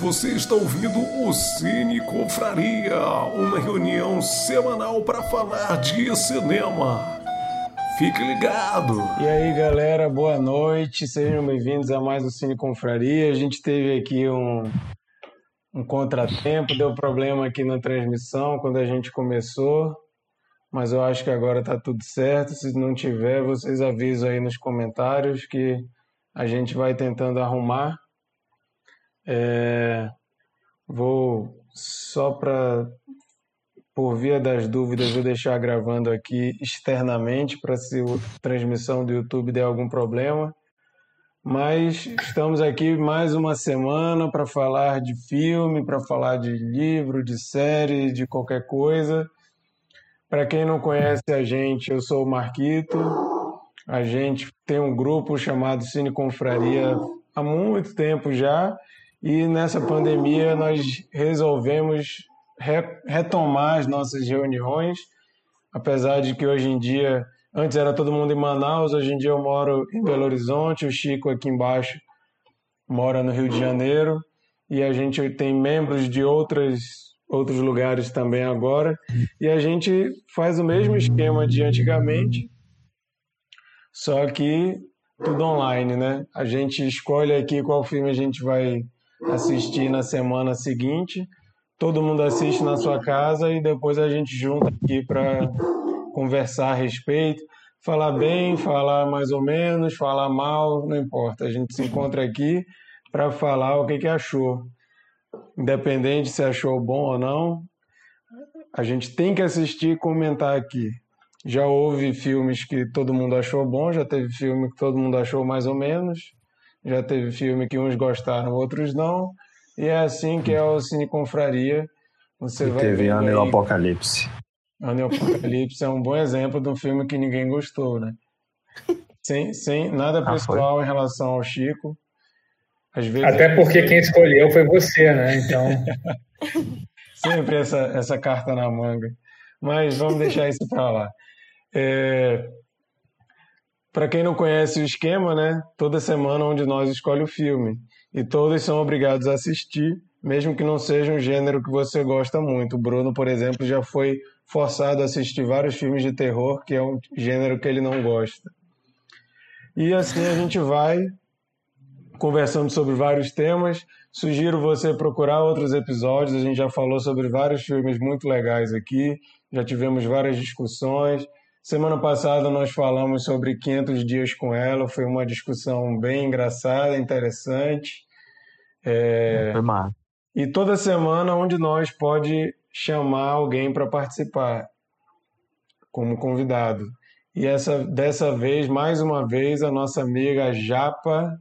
Você está ouvindo o Cine Confraria, uma reunião semanal para falar de cinema. Fique ligado! E aí, galera, boa noite. Sejam bem-vindos a mais um Cine Confraria. A gente teve aqui um, um contratempo, deu problema aqui na transmissão quando a gente começou, mas eu acho que agora tá tudo certo. Se não tiver, vocês avisam aí nos comentários que a gente vai tentando arrumar. É, vou só para por via das dúvidas, vou deixar gravando aqui externamente para se a transmissão do YouTube der algum problema. Mas estamos aqui mais uma semana para falar de filme, para falar de livro, de série, de qualquer coisa. Para quem não conhece a gente, eu sou o Marquito. A gente tem um grupo chamado Cine Confraria há muito tempo já e nessa pandemia nós resolvemos re retomar as nossas reuniões, apesar de que hoje em dia, antes era todo mundo em Manaus, hoje em dia eu moro em Belo Horizonte, o Chico aqui embaixo mora no Rio de Janeiro e a gente tem membros de outras outros lugares também agora e a gente faz o mesmo esquema de antigamente, só que tudo online, né? A gente escolhe aqui qual filme a gente vai assistir na semana seguinte. Todo mundo assiste na sua casa e depois a gente junta aqui para conversar a respeito, falar bem, falar mais ou menos, falar mal, não importa. A gente se encontra aqui para falar o que, que achou. Independente se achou bom ou não, a gente tem que assistir e comentar aqui. Já houve filmes que todo mundo achou bom, já teve filme que todo mundo achou mais ou menos. Já teve filme que uns gostaram, outros não. E é assim que é o Cine Confraria. Você e vai teve Ano aí... Apocalipse. Ano Apocalipse é um bom exemplo de um filme que ninguém gostou, né? Sem, sem nada ah, pessoal ah, em relação ao Chico. Às vezes Até porque quem escolheu foi você, né? Então. Sempre essa, essa carta na manga. Mas vamos deixar isso para lá. É, para quem não conhece o esquema, né? Toda semana um de nós escolhe o filme e todos são obrigados a assistir, mesmo que não seja um gênero que você gosta muito. O Bruno, por exemplo, já foi forçado a assistir vários filmes de terror, que é um gênero que ele não gosta. E assim a gente vai conversando sobre vários temas. Sugiro você procurar outros episódios. A gente já falou sobre vários filmes muito legais aqui, já tivemos várias discussões. Semana passada nós falamos sobre 500 dias com ela, foi uma discussão bem engraçada, interessante. É... Foi mal. E toda semana um de nós pode chamar alguém para participar como convidado. E essa dessa vez, mais uma vez, a nossa amiga Japa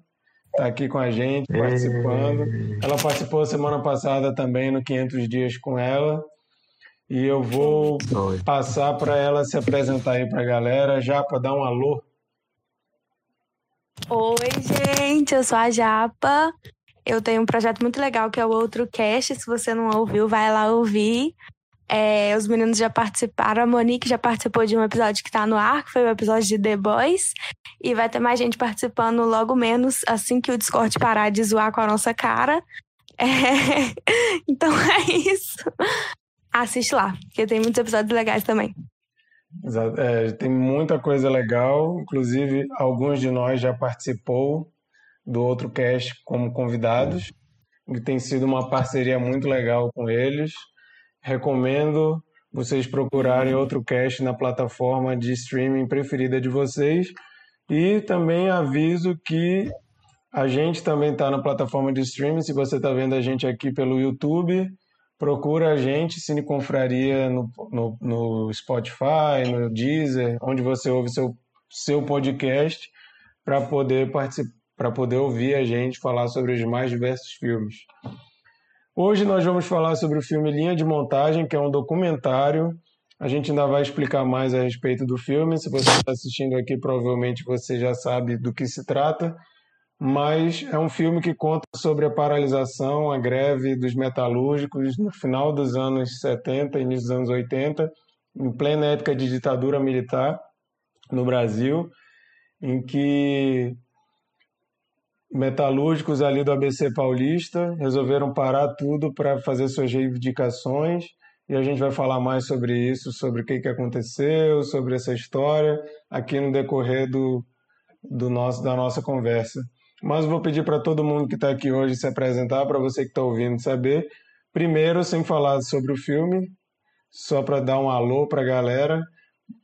está aqui com a gente, participando. Ela participou semana passada também no 500 dias com ela. E eu vou Oi. passar para ela se apresentar aí para a galera, Japa, dar um alô. Oi, gente, eu sou a Japa. Eu tenho um projeto muito legal que é o Outro Cast. Se você não ouviu, vai lá ouvir. É, os meninos já participaram, a Monique já participou de um episódio que está no ar, que foi o episódio de The Boys. E vai ter mais gente participando logo menos assim que o Discord parar de zoar com a nossa cara. É... Então é isso assiste lá, porque tem muitos episódios legais também. Exato. É, tem muita coisa legal, inclusive alguns de nós já participou do outro cast como convidados, e tem sido uma parceria muito legal com eles. Recomendo vocês procurarem outro cast na plataforma de streaming preferida de vocês. E também aviso que a gente também está na plataforma de streaming. Se você está vendo a gente aqui pelo YouTube, procura a gente, Cine Confraria, no, no, no Spotify, no Deezer, onde você ouve seu, seu podcast, para poder para poder ouvir a gente falar sobre os mais diversos filmes. Hoje nós vamos falar sobre o filme Linha de Montagem, que é um documentário. A gente ainda vai explicar mais a respeito do filme. Se você está assistindo aqui, provavelmente você já sabe do que se trata mas é um filme que conta sobre a paralisação, a greve dos metalúrgicos no final dos anos 70, início dos anos 80, em plena época de ditadura militar no Brasil, em que metalúrgicos ali do ABC Paulista resolveram parar tudo para fazer suas reivindicações e a gente vai falar mais sobre isso, sobre o que, que aconteceu, sobre essa história aqui no decorrer do, do nosso, da nossa conversa. Mas vou pedir para todo mundo que está aqui hoje se apresentar, para você que está ouvindo saber. Primeiro, sem falar sobre o filme, só para dar um alô para a galera.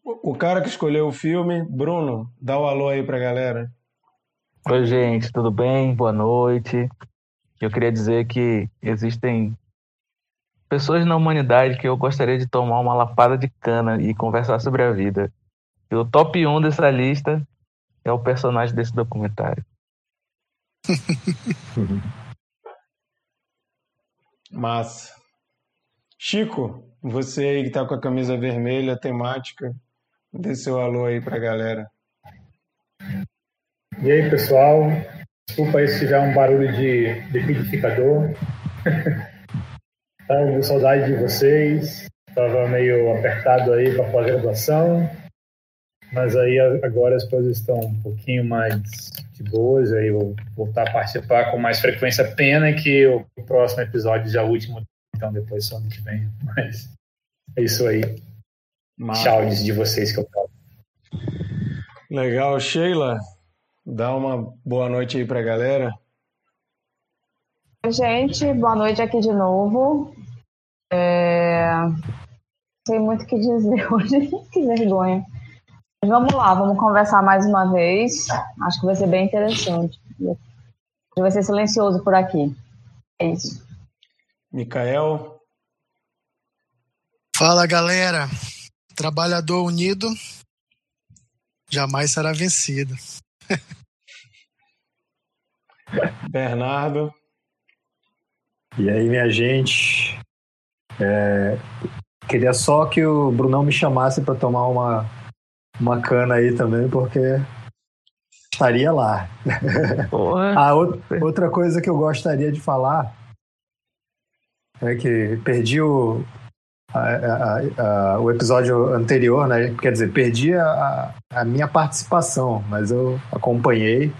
O cara que escolheu o filme, Bruno, dá um alô aí para a galera. Oi, gente, tudo bem? Boa noite. Eu queria dizer que existem pessoas na humanidade que eu gostaria de tomar uma lapada de cana e conversar sobre a vida. E o top 1 dessa lista é o personagem desse documentário. Massa. Chico, você aí que tá com a camisa vermelha temática, dê seu alô aí pra galera. E aí, pessoal? Desculpa aí se tiver um barulho de liquidificador. Tava com saudade de vocês. Tava meio apertado aí para pós-graduação. Mas aí agora as coisas estão um pouquinho mais boas. Aí eu vou voltar a participar com mais frequência. Pena que o próximo episódio já é o último, então depois só ano que vem. Mas é isso aí. Tchau de vocês que eu falo. Legal, Sheila. Dá uma boa noite aí pra galera. Oi, gente, boa noite aqui de novo. É... Não sei muito o que dizer hoje, que vergonha. Vamos lá, vamos conversar mais uma vez. Acho que vai ser bem interessante. Vai ser silencioso por aqui. É isso. Micael. Fala, galera. Trabalhador unido jamais será vencido. Bernardo. E aí, minha gente? É, queria só que o Brunão me chamasse para tomar uma, uma cana aí também, porque estaria lá. Porra. ah, outra coisa que eu gostaria de falar é que perdi o, a, a, a, o episódio anterior, né? Quer dizer, perdi a, a minha participação, mas eu acompanhei.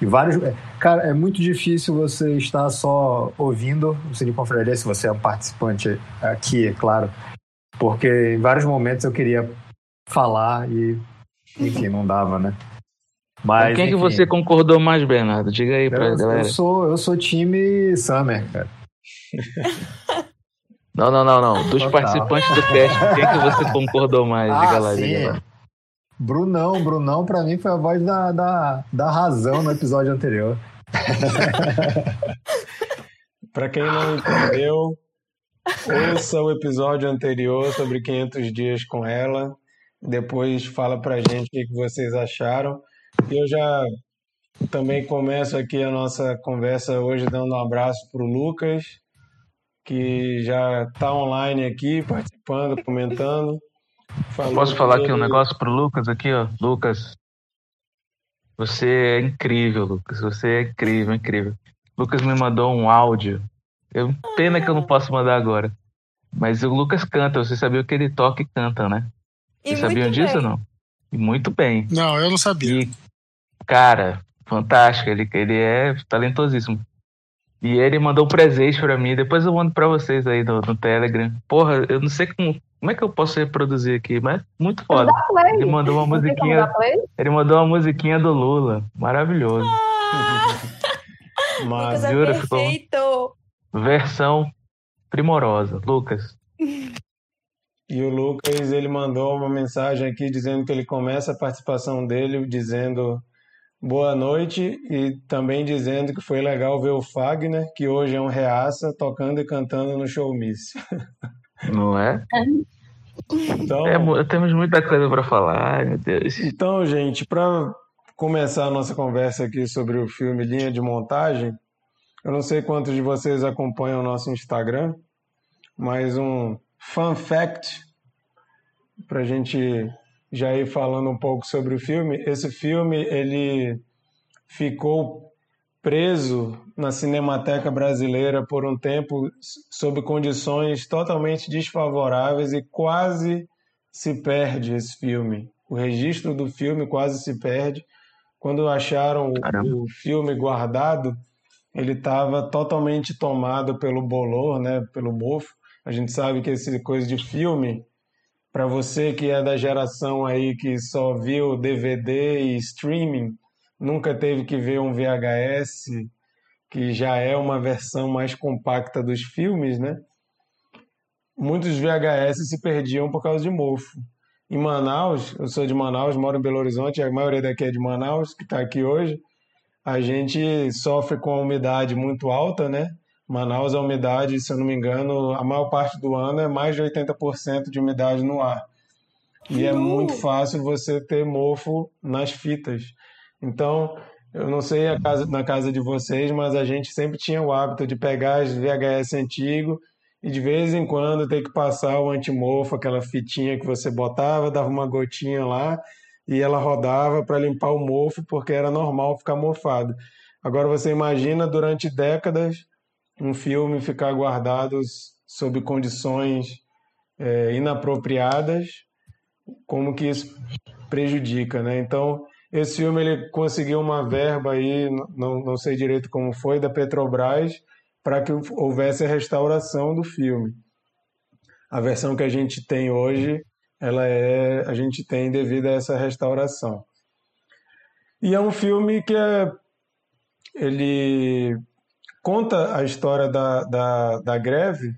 E vários. É, cara, é muito difícil você estar só ouvindo o Cine Confraria, se você é um participante aqui, é claro. Porque em vários momentos eu queria falar e, enfim, não dava, né? Mas, quem enfim, que você concordou mais, Bernardo? Diga aí pra eu, galera. Eu sou, eu sou time Summer, cara. Não, não, não, não. Dos Total. participantes do cast, quem que você concordou mais? Ah, diga lá, sim. diga lá. Brunão, Brunão pra mim foi a voz da, da, da razão no episódio anterior. pra quem não entendeu, ouça o episódio anterior sobre 500 dias com ela. Depois fala pra gente o que vocês acharam. E eu já também começo aqui a nossa conversa hoje dando um abraço pro Lucas, que já está online aqui, participando, comentando. Posso falar aqui um negócio pro Lucas aqui, ó. Lucas, você é incrível, Lucas. Você é incrível, incrível. Lucas me mandou um áudio. Eu, pena que eu não posso mandar agora. Mas o Lucas canta, você sabia que ele toca e canta, né? Vocês sabiam disso ou não? E muito bem. Não, eu não sabia. E, cara, fantástico. Ele, ele é talentosíssimo. E ele mandou um presente para mim. Depois eu mando para vocês aí no, no, Telegram. Porra, eu não sei como, como é que eu posso reproduzir aqui, mas muito foda. Ele mandou uma musiquinha. Ele mandou uma musiquinha do Lula. Maravilhoso. Ah! mas é ficou versão primorosa. Lucas. E o Lucas, ele mandou uma mensagem aqui dizendo que ele começa a participação dele dizendo boa noite e também dizendo que foi legal ver o Fagner, que hoje é um reaça, tocando e cantando no showmiss. Não é? Então, é, temos muita coisa para falar, meu Deus. Então, gente, para começar a nossa conversa aqui sobre o filme Linha de Montagem, eu não sei quantos de vocês acompanham o nosso Instagram, mas um fun fact para a gente já ir falando um pouco sobre o filme. Esse filme ele ficou preso na Cinemateca Brasileira por um tempo sob condições totalmente desfavoráveis e quase se perde esse filme. O registro do filme quase se perde quando acharam o, o filme guardado, ele estava totalmente tomado pelo bolor, né, pelo mofo. A gente sabe que esse coisa de filme, para você que é da geração aí que só viu DVD e streaming, nunca teve que ver um VHS, que já é uma versão mais compacta dos filmes, né? Muitos VHS se perdiam por causa de mofo. Em Manaus, eu sou de Manaus, moro em Belo Horizonte, a maioria daqui é de Manaus, que está aqui hoje. A gente sofre com a umidade muito alta, né? Manaus, a umidade, se eu não me engano, a maior parte do ano é mais de 80% de umidade no ar. E é muito fácil você ter mofo nas fitas. Então, eu não sei casa, na casa de vocês, mas a gente sempre tinha o hábito de pegar as VHS antigo e de vez em quando ter que passar o antimofo, aquela fitinha que você botava, dava uma gotinha lá e ela rodava para limpar o mofo, porque era normal ficar mofado. Agora você imagina durante décadas um filme ficar guardado sob condições é, inapropriadas, como que isso prejudica, né? Então, esse filme ele conseguiu uma verba aí, não, não sei direito como foi, da Petrobras, para que houvesse a restauração do filme. A versão que a gente tem hoje, ela é, a gente tem devido a essa restauração. E é um filme que é, ele conta a história da, da, da greve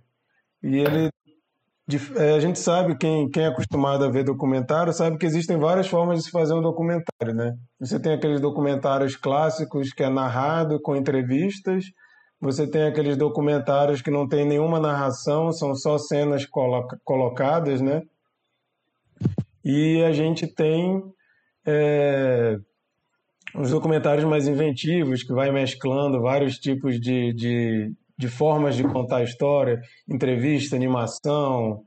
e ele é, a gente sabe, quem, quem é acostumado a ver documentário, sabe que existem várias formas de se fazer um documentário, né? Você tem aqueles documentários clássicos que é narrado com entrevistas, você tem aqueles documentários que não tem nenhuma narração, são só cenas colocadas, né? E a gente tem é, os documentários mais inventivos, que vai mesclando vários tipos de, de, de formas de contar a história, entrevista, animação,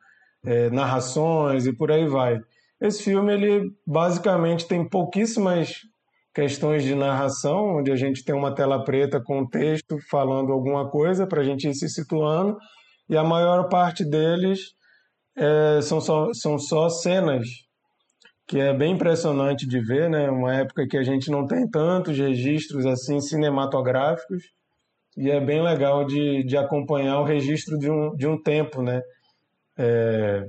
é, narrações e por aí vai. Esse filme ele basicamente tem pouquíssimas questões de narração, onde a gente tem uma tela preta com um texto falando alguma coisa para a gente ir se situando, e a maior parte deles é, são, só, são só cenas que é bem impressionante de ver, né? Uma época que a gente não tem tantos registros assim cinematográficos e é bem legal de, de acompanhar o registro de um, de um tempo, né? É,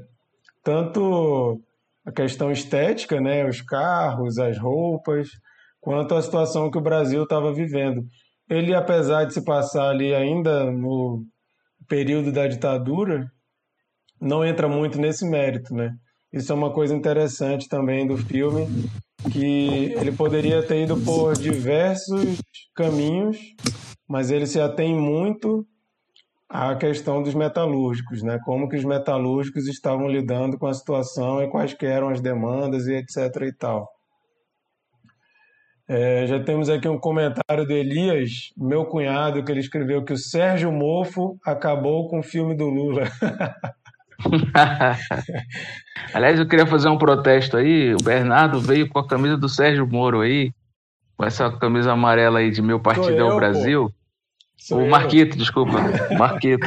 tanto a questão estética, né? Os carros, as roupas, quanto a situação que o Brasil estava vivendo. Ele, apesar de se passar ali ainda no período da ditadura, não entra muito nesse mérito, né? Isso é uma coisa interessante também do filme, que ele poderia ter ido por diversos caminhos, mas ele se atém muito à questão dos metalúrgicos, né? Como que os metalúrgicos estavam lidando com a situação e quais eram as demandas e etc e tal. É, já temos aqui um comentário do Elias, meu cunhado, que ele escreveu que o Sérgio Mofo acabou com o filme do Lula. Aliás, eu queria fazer um protesto aí. O Bernardo veio com a camisa do Sérgio Moro aí, com essa camisa amarela aí de Meu Partido é o Brasil. o Marquito, desculpa. Marquito.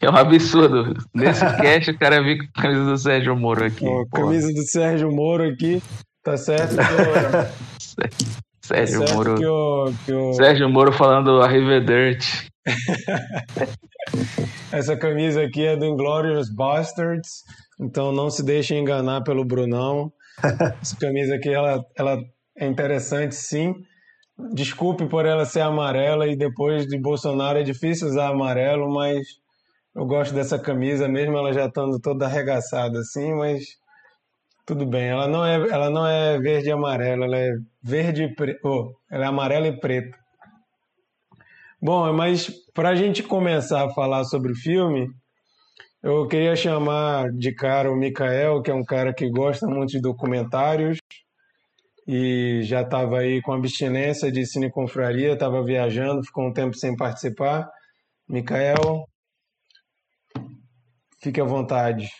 É um absurdo. Nesse cast, o cara veio com a camisa do Sérgio Moro aqui. Oh, camisa do Sérgio Moro aqui. Tá certo que eu... Sérgio tá Moro. Que eu, que eu... Sérgio Moro falando Arrivederci. Essa camisa aqui é do Inglorious Bastards, então não se deixem enganar pelo Brunão. Essa camisa aqui ela, ela é interessante, sim. Desculpe por ela ser amarela e depois de Bolsonaro é difícil usar amarelo, mas eu gosto dessa camisa, mesmo ela já estando toda arregaçada assim, mas tudo bem. Ela não é, ela não é verde e amarela, ela é verde e preto. Oh, ela é amarela e preta. Bom, mas para a gente começar a falar sobre o filme, eu queria chamar de cara o Mikael, que é um cara que gosta muito de documentários e já estava aí com abstinência de cineconfraria, estava viajando, ficou um tempo sem participar. Mikael, fique à vontade.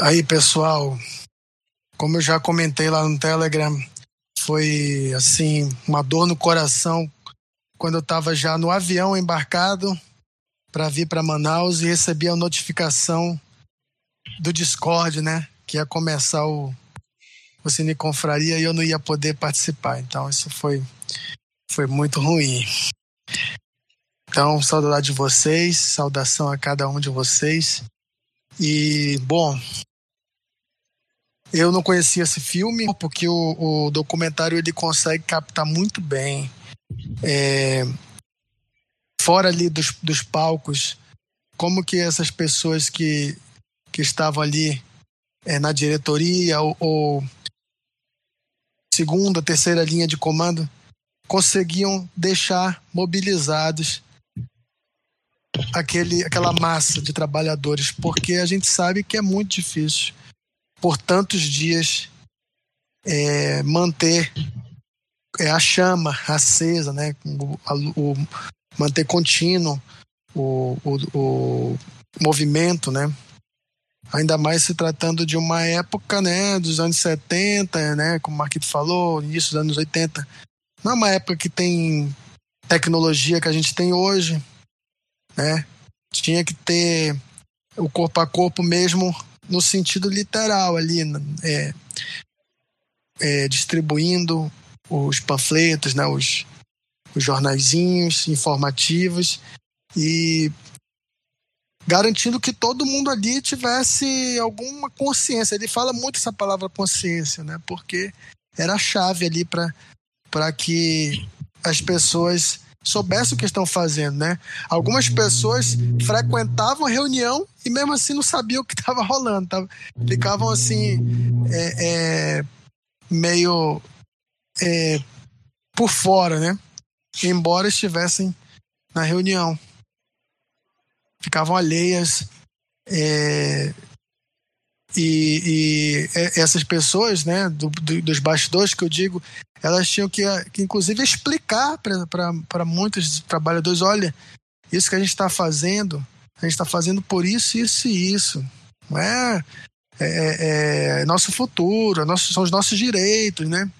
Aí, pessoal, como eu já comentei lá no Telegram, foi assim uma dor no coração quando eu estava já no avião embarcado para vir para Manaus e recebi a notificação do Discord, né, que ia começar o, o Cine Confraria e eu não ia poder participar. Então isso foi, foi muito ruim. Então, saudade de vocês, saudação a cada um de vocês. E, bom, eu não conhecia esse filme porque o, o documentário ele consegue captar muito bem, é, fora ali dos, dos palcos, como que essas pessoas que, que estavam ali é, na diretoria ou, ou segunda, terceira linha de comando conseguiam deixar mobilizados aquele, aquela massa de trabalhadores, porque a gente sabe que é muito difícil por tantos dias é, manter é, a chama acesa, né? O, o, manter contínuo o, o, o movimento, né? Ainda mais se tratando de uma época, né, dos anos 70, né, como o Marquito falou, início dos anos 80. Não é uma época que tem tecnologia que a gente tem hoje, né? Tinha que ter o corpo a corpo mesmo no sentido literal ali, é, é, distribuindo os panfletos, né, os, os jornaizinhos informativos e garantindo que todo mundo ali tivesse alguma consciência. Ele fala muito essa palavra consciência, né, porque era a chave ali para que as pessoas soubessem o que estão fazendo, né? Algumas pessoas frequentavam a reunião e mesmo assim não sabiam o que estava rolando, tá? ficavam assim é, é, meio é, por fora, né? Embora estivessem na reunião, ficavam alheias é, e, e, essas pessoas, né, do, do, dos bastidores que eu digo, elas tinham que, que inclusive, explicar para muitos trabalhadores: olha, isso que a gente está fazendo, a gente está fazendo por isso, isso e isso. Não é, é, é, é nosso futuro, é nosso, são os nossos direitos, né?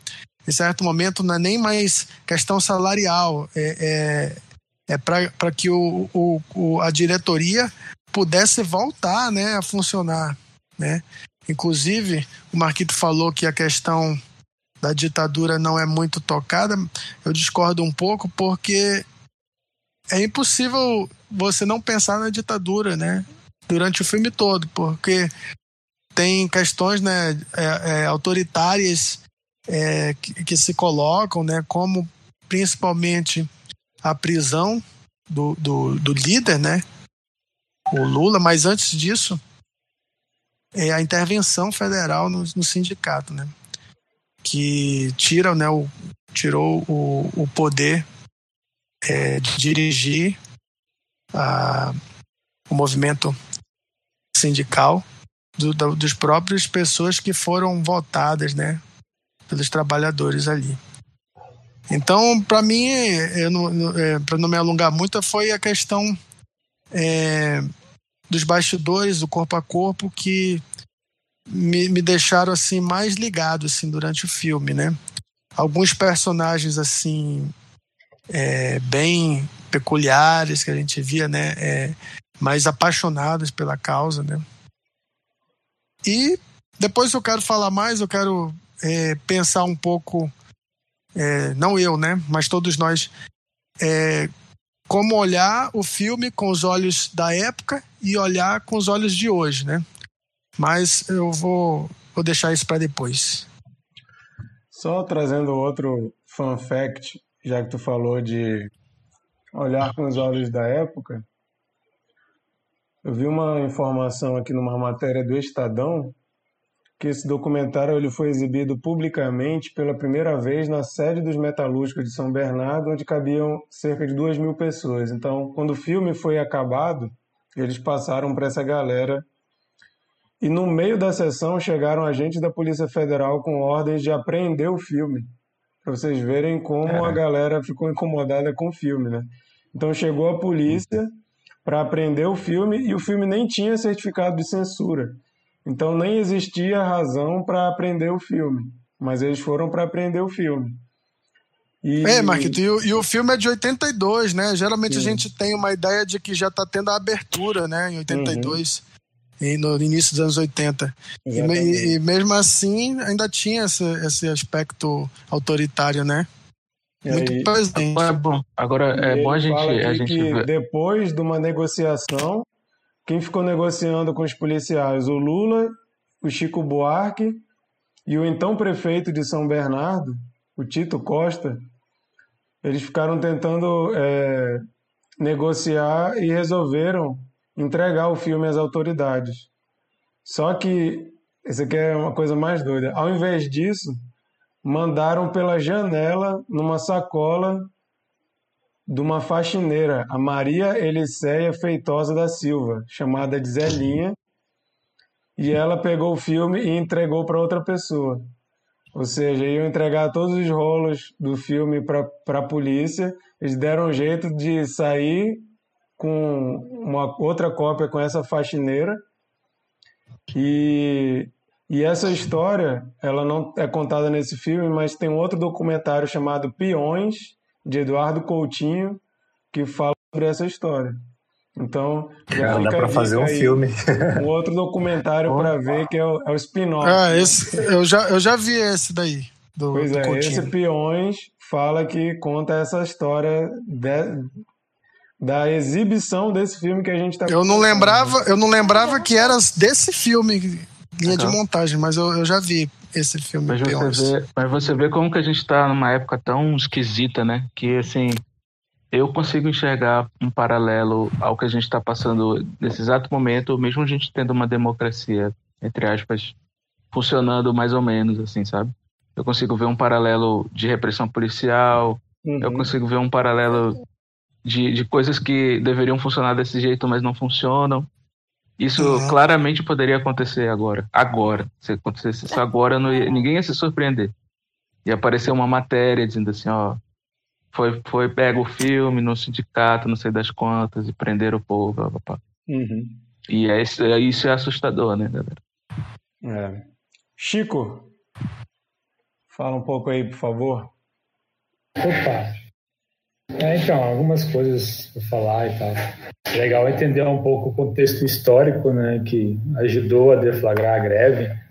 Em certo momento não é nem mais questão salarial, é, é, é para que o, o, o, a diretoria pudesse voltar né, a funcionar. Né? Inclusive, o Marquito falou que a questão da ditadura não é muito tocada. Eu discordo um pouco porque é impossível você não pensar na ditadura, né? Durante o filme todo, porque tem questões, né, é, é, autoritárias é, que, que, se colocam, né, como principalmente a prisão do, do, do líder, né, o Lula. Mas antes disso, é a intervenção federal no, no sindicato, né? Que tira, né, o, tirou o, o poder é, de dirigir a, o movimento sindical do, do, dos próprios pessoas que foram votadas, né, pelos trabalhadores ali. Então, para mim, é, para não me alongar muito, foi a questão é, dos bastidores, do corpo a corpo, que me, me deixaram assim mais ligado assim durante o filme, né? Alguns personagens assim é, bem peculiares que a gente via, né? É, mais apaixonados pela causa, né? E depois eu quero falar mais, eu quero é, pensar um pouco, é, não eu, né? Mas todos nós, é, como olhar o filme com os olhos da época e olhar com os olhos de hoje, né? Mas eu vou, vou deixar isso para depois. Só trazendo outro fun fact, já que tu falou de olhar com os olhos da época, eu vi uma informação aqui numa matéria do Estadão que esse documentário ele foi exibido publicamente pela primeira vez na sede dos metalúrgicos de São Bernardo, onde cabiam cerca de duas mil pessoas. Então, quando o filme foi acabado, eles passaram para essa galera. E no meio da sessão chegaram agentes da Polícia Federal com ordens de apreender o filme. Para vocês verem como é. a galera ficou incomodada com o filme, né? Então chegou a polícia para apreender o filme e o filme nem tinha certificado de censura. Então nem existia razão para aprender o filme, mas eles foram para aprender o filme. E... É, Marquito, e o, e o, filme é de 82, né? Geralmente Sim. a gente tem uma ideia de que já está tendo a abertura, né, em 82. Uhum. no início dos anos 80. E, e, mesmo assim, ainda tinha esse, esse aspecto autoritário, né? Muito aí, presente. É bom. Agora, é bom a gente. A gente que depois de uma negociação, quem ficou negociando com os policiais? O Lula, o Chico Buarque e o então prefeito de São Bernardo, o Tito Costa. Eles ficaram tentando é, negociar e resolveram entregar o filme às autoridades. Só que, isso aqui é uma coisa mais doida. Ao invés disso, mandaram pela janela, numa sacola, de uma faxineira, a Maria Eliceia Feitosa da Silva, chamada de Zelinha, e ela pegou o filme e entregou para outra pessoa. Ou seja, iam entregar todos os rolos do filme para a polícia, eles deram um jeito de sair com uma outra cópia com essa faxineira. E, e essa história, ela não é contada nesse filme, mas tem um outro documentário chamado Peões, de Eduardo Coutinho, que fala sobre essa história. Então, já dá para fazer um aí, filme. Um outro documentário para ver que é o, é o spin-off. Ah, esse, eu, já, eu já vi esse daí. Do, pois do é, Coutinho. esse Peões fala que conta essa história de, da exibição desse filme que a gente está Eu não lembrava, eu não lembrava que era desse filme, linha de montagem, mas eu, eu já vi esse filme. Mas você, vê, mas você vê como que a gente está numa época tão esquisita, né? Que assim, eu consigo enxergar um paralelo ao que a gente está passando nesse exato momento, mesmo a gente tendo uma democracia, entre aspas, funcionando mais ou menos, assim, sabe? Eu consigo ver um paralelo de repressão policial, uhum. eu consigo ver um paralelo de, de coisas que deveriam funcionar desse jeito, mas não funcionam. Isso uhum. claramente poderia acontecer agora. Agora. Se acontecesse isso agora, ia, ninguém ia se surpreender. Ia aparecer uma matéria dizendo assim, ó, foi, foi pega o filme no sindicato, não sei das quantas, e prenderam o povo. Uhum. E é, é, isso é assustador, né, galera? É. Chico, fala um pouco aí, por favor. Opa! É, então, algumas coisas para falar e tal. É legal entender um pouco o contexto histórico né, que ajudou a deflagrar a greve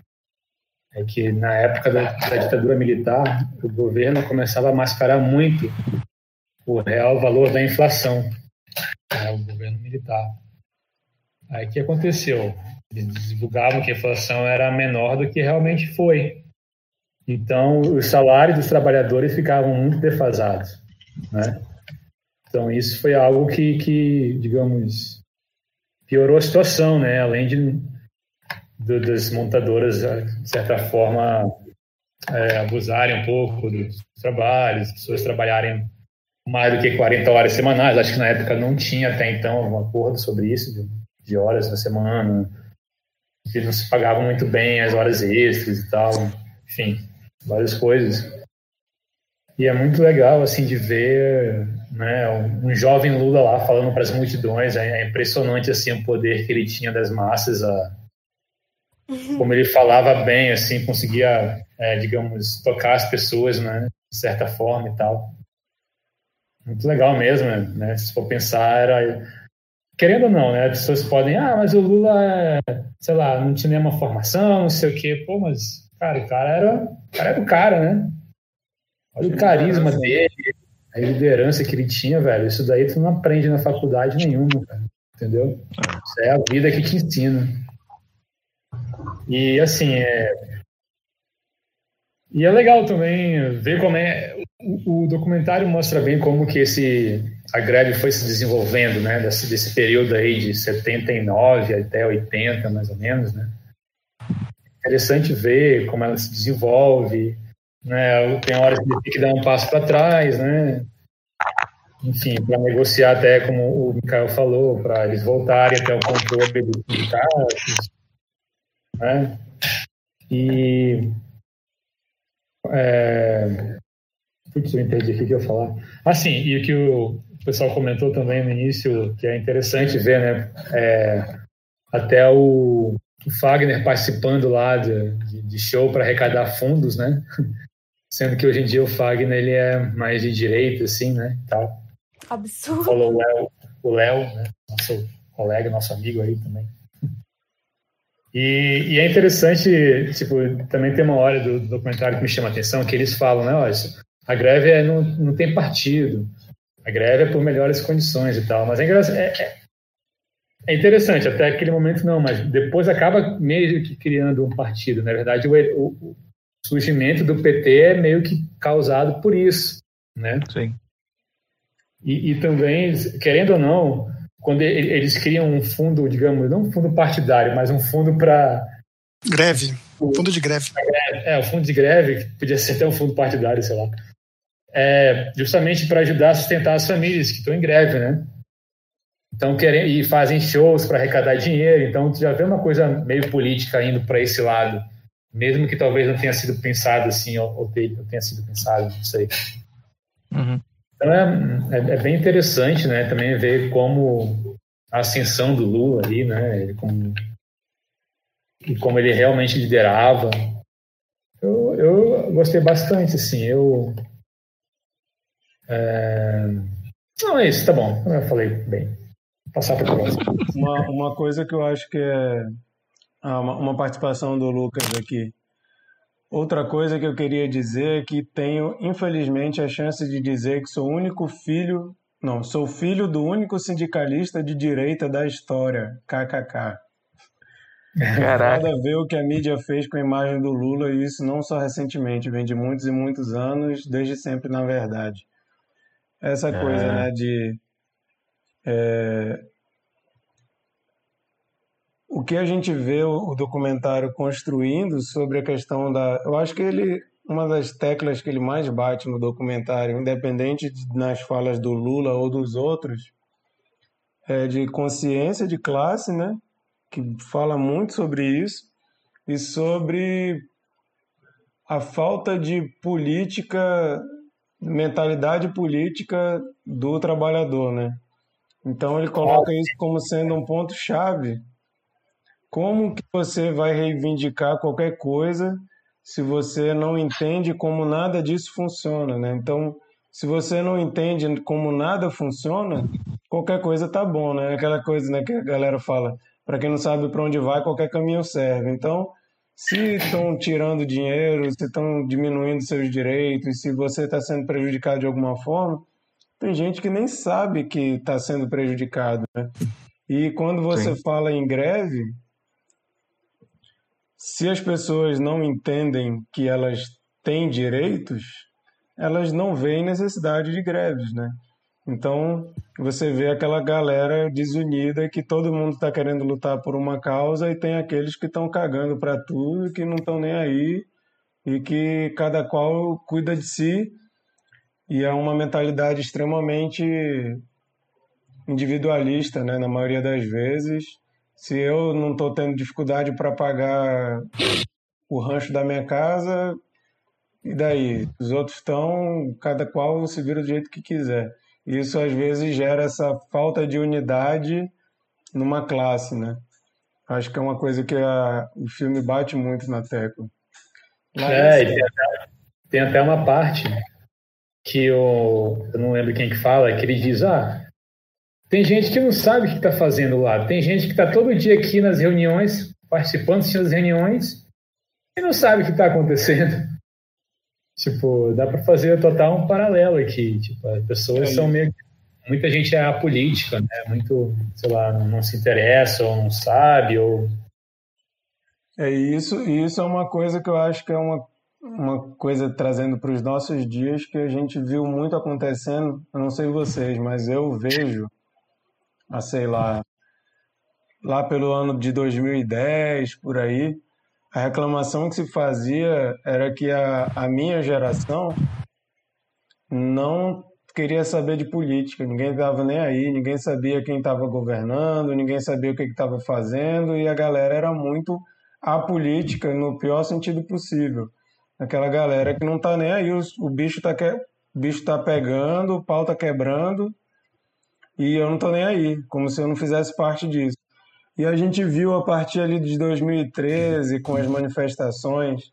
é que na época da, da, ditadura militar, o governo começava a mascarar muito o real valor da inflação, né, o governo militar. Aí o que aconteceu? Eles divulgavam que a inflação era menor do que realmente foi. Então, os salários dos trabalhadores ficavam muito defasados. Né? Então, isso foi algo que, que digamos, piorou a situação, né? além de do, das montadoras, de certa forma, é, abusarem um pouco dos trabalhos, as pessoas trabalharem mais do que 40 horas semanais. Acho que na época não tinha até então um acordo sobre isso, de, de horas na semana, que não se pagavam muito bem as horas extras e tal. Enfim, várias coisas. E é muito legal, assim, de ver né, um, jovem Lula lá falando para as multidões. É, é impressionante, assim, o poder que ele tinha das massas, a, como ele falava bem, assim, conseguia, é, digamos, tocar as pessoas, né, de certa forma e tal. Muito legal mesmo, né? Se for pensar, era... Querendo ou não, né? As pessoas podem, ah, mas o Lula, é, sei lá, não tinha nenhuma formação, não sei o quê. Pô, mas, cara, o cara era, o cara era o cara, né? Olha o carisma dele, a liderança que ele tinha, velho. Isso daí tu não aprende na faculdade nenhuma, cara. Entendeu? Isso é a vida que te ensina. E assim, é. E é legal também ver como é. O, o, documentário mostra bem como que esse a greve foi se desenvolvendo, né? Desse, desse período aí de 79 até 80, mais ou menos, né? Interessante ver como ela se desenvolve, né? Tem horas que tem que dar um passo para trás, né? Enfim, para negociar até como o Mikael falou, para eles voltarem até o controle dos sindicatos, né? E. É... Putz, eu entendi o que eu ia falar. Ah, sim, e o que o pessoal comentou também no início, que é interessante ver, né? É, até o, o Fagner participando lá de, de show para arrecadar fundos, né? Sendo que hoje em dia o Fagner ele é mais de direita, assim, né? Tal. Absurdo. Falou o Léo, o Léo, né? Nosso colega, nosso amigo aí também. E, e, é interessante, tipo, também tem uma hora do, do, documentário que me chama a atenção, que eles falam, né, olha, a greve é, não, não tem partido, a greve é por melhores condições e tal, mas é, é, é, é interessante, até aquele momento não, mas depois acaba meio que criando um partido, na verdade o, o surgimento do PT é meio que causado por isso, né? Sim. E, e também, querendo ou não, quando eles criam um fundo, digamos, não um fundo partidário, mas um fundo para. Greve. Fundo de greve. É, o fundo de greve, que podia ser até um fundo partidário, sei lá. É, justamente para ajudar a sustentar as famílias que estão em greve, né? Então, querem, e fazem shows para arrecadar dinheiro. Então, tu já vê uma coisa meio política indo para esse lado, mesmo que talvez não tenha sido pensado assim, ou, ou tenha sido pensado, não sei. Uhum. Então é, é, é, bem interessante, né? Também ver como a ascensão do Lula ali, né? Ele como, e como ele realmente liderava. Eu, eu gostei bastante, assim. Eu é... não é isso, tá bom. Eu falei bem. Vou passar para próxima. Uma, uma coisa que eu acho que é ah, uma, uma participação do Lucas aqui Outra coisa que eu queria dizer é que tenho, infelizmente, a chance de dizer que sou o único filho, não, sou filho do único sindicalista de direita da história, kkk. Caraca. Nada a ver o que a mídia fez com a imagem do Lula, e isso não só recentemente, vem de muitos e muitos anos, desde sempre, na verdade. Essa coisa, é. né, de é, o que a gente vê o, documentário construindo sobre a questão da. Eu acho que ele. Uma das teclas que ele mais bate no documentário, independente nas falas do Lula ou dos outros, é de consciência de classe, né? Que fala muito sobre isso, e sobre a falta de política, mentalidade política do trabalhador, né? Então ele coloca isso como sendo um ponto chave como que você vai reivindicar qualquer coisa se você não entende como nada disso funciona, né? Então, se você não entende como nada funciona, qualquer coisa tá bom, né? Aquela coisa né, que a galera fala, para quem não sabe para onde vai, qualquer caminho serve. Então, se estão tirando dinheiro, se estão diminuindo seus direitos, se você está sendo prejudicado de alguma forma, tem gente que nem sabe que está sendo prejudicado, né? E quando você Sim. fala em greve, se as pessoas não entendem que elas têm direitos, elas não veem necessidade de greves, né? Então, você vê aquela galera desunida que todo mundo está querendo lutar por uma causa e tem aqueles que estão cagando para tudo, que não estão nem aí e que cada qual cuida de si e é uma mentalidade extremamente individualista, né, na maioria das vezes se eu não estou tendo dificuldade para pagar o rancho da minha casa, e daí? Os outros estão, cada qual se vira do jeito que quiser. Isso às vezes gera essa falta de unidade numa classe, né? Acho que é uma coisa que a, o filme bate muito na tecla. é, e tem até, tem até uma parte que o, eu não lembro quem que fala, que ele diz, ah, tem gente que não sabe o que está fazendo lá. Tem gente que está todo dia aqui nas reuniões, participando das reuniões, e não sabe o que está acontecendo. Tipo, dá para fazer total um paralelo aqui. Tipo, as pessoas é são meio. Muita gente é apolítica, né? Muito, sei lá, não, se interessa ou não sabe, ou. É isso, e isso é uma coisa que eu acho que é uma, uma coisa trazendo para os nossos dias que a gente viu muito acontecendo. Eu não sei vocês, mas eu vejo a sei lá, lá pelo ano de 2010, por aí, a reclamação que se fazia era que a, a minha geração não queria saber de política, ninguém estava nem aí, ninguém sabia quem estava governando, ninguém sabia o que estava fazendo e a galera era muito apolítica no pior sentido possível. Aquela galera que não está nem aí, o, o bicho está que, bicho tá pegando, o pau está quebrando e eu não tô nem aí, como se eu não fizesse parte disso. E a gente viu a partir ali de 2013, com as manifestações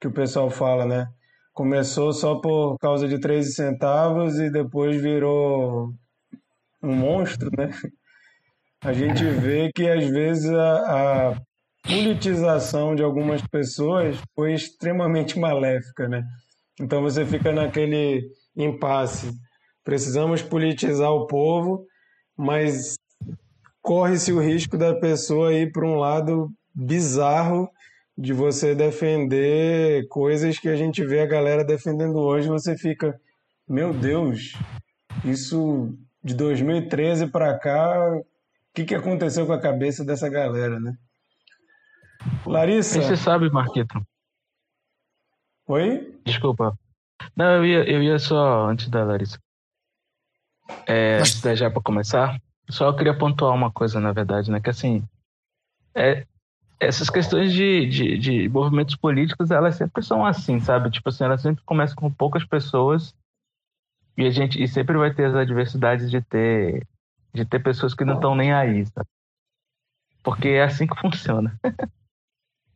que o pessoal fala, né? Começou só por causa de 13 centavos e depois virou um monstro, né? A gente vê que às vezes a, a politização de algumas pessoas foi extremamente maléfica, né? Então você fica naquele impasse. Precisamos politizar o povo, mas corre-se o risco da pessoa ir para um lado bizarro de você defender coisas que a gente vê a galera defendendo hoje, você fica, meu Deus, isso de 2013 para cá, o que, que aconteceu com a cabeça dessa galera, né? Larissa. Você sabe, Marquito. Oi? Desculpa. Não, eu ia, eu ia só, antes da Larissa. É, Mas... já para começar, só queria pontuar uma coisa, na verdade, né? Que assim, é, essas questões de, de, de, movimentos políticos, elas sempre são assim, sabe? Tipo assim, elas sempre começam com poucas pessoas e a gente e sempre vai ter as adversidades de ter de ter pessoas que não estão nem aí, sabe? Porque é assim que funciona.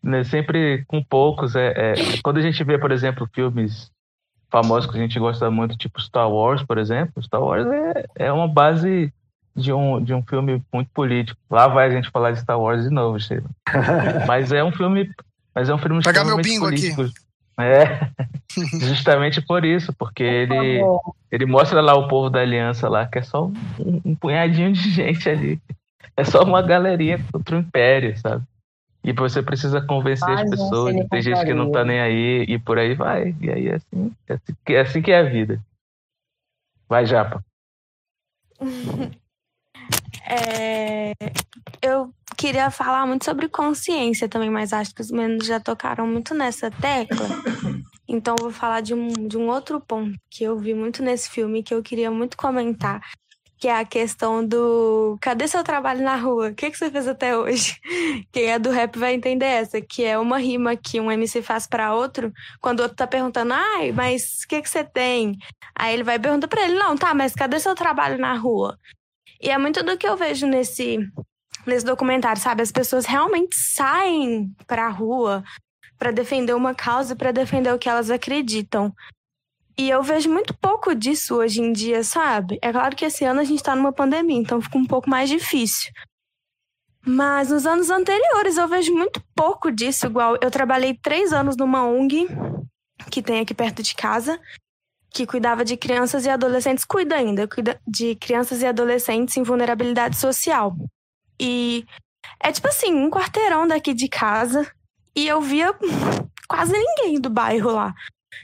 né? Sempre com poucos. É, é, quando a gente vê, por exemplo, filmes famosos que a gente gosta muito, tipo Star Wars, por exemplo, Star Wars é, é uma base de um, de um filme muito político. Lá vai a gente falar de Star Wars de novo, Sheila. mas é um filme. Mas é um filme Pegar meu bingo político. aqui. É, justamente por isso, porque ele, ele mostra lá o povo da aliança lá, que é só um, um punhadinho de gente ali. É só uma galeria contra o império, sabe? E você precisa convencer as pessoas, tem gente que não tá nem aí, e por aí vai. E aí é assim, é assim, é assim que é a vida. Vai, Japa. É, eu queria falar muito sobre consciência também, mas acho que os meninos já tocaram muito nessa tecla. Então, vou falar de um, de um outro ponto que eu vi muito nesse filme que eu queria muito comentar, que é a questão do cadê seu trabalho na rua? O que, que você fez até hoje? Quem é do rap vai entender essa, que é uma rima que um MC faz para outro, quando o outro tá perguntando, ai, mas o que, que você tem? Aí ele vai perguntar pra ele, não, tá, mas cadê seu trabalho na rua? E é muito do que eu vejo nesse, nesse documentário, sabe? As pessoas realmente saem pra rua para defender uma causa, para defender o que elas acreditam. E eu vejo muito pouco disso hoje em dia, sabe? É claro que esse ano a gente tá numa pandemia, então fica um pouco mais difícil. Mas nos anos anteriores eu vejo muito pouco disso, igual eu trabalhei três anos numa ONG que tem aqui perto de casa que cuidava de crianças e adolescentes, cuida ainda, cuida de crianças e adolescentes em vulnerabilidade social. E é tipo assim, um quarteirão daqui de casa, e eu via quase ninguém do bairro lá.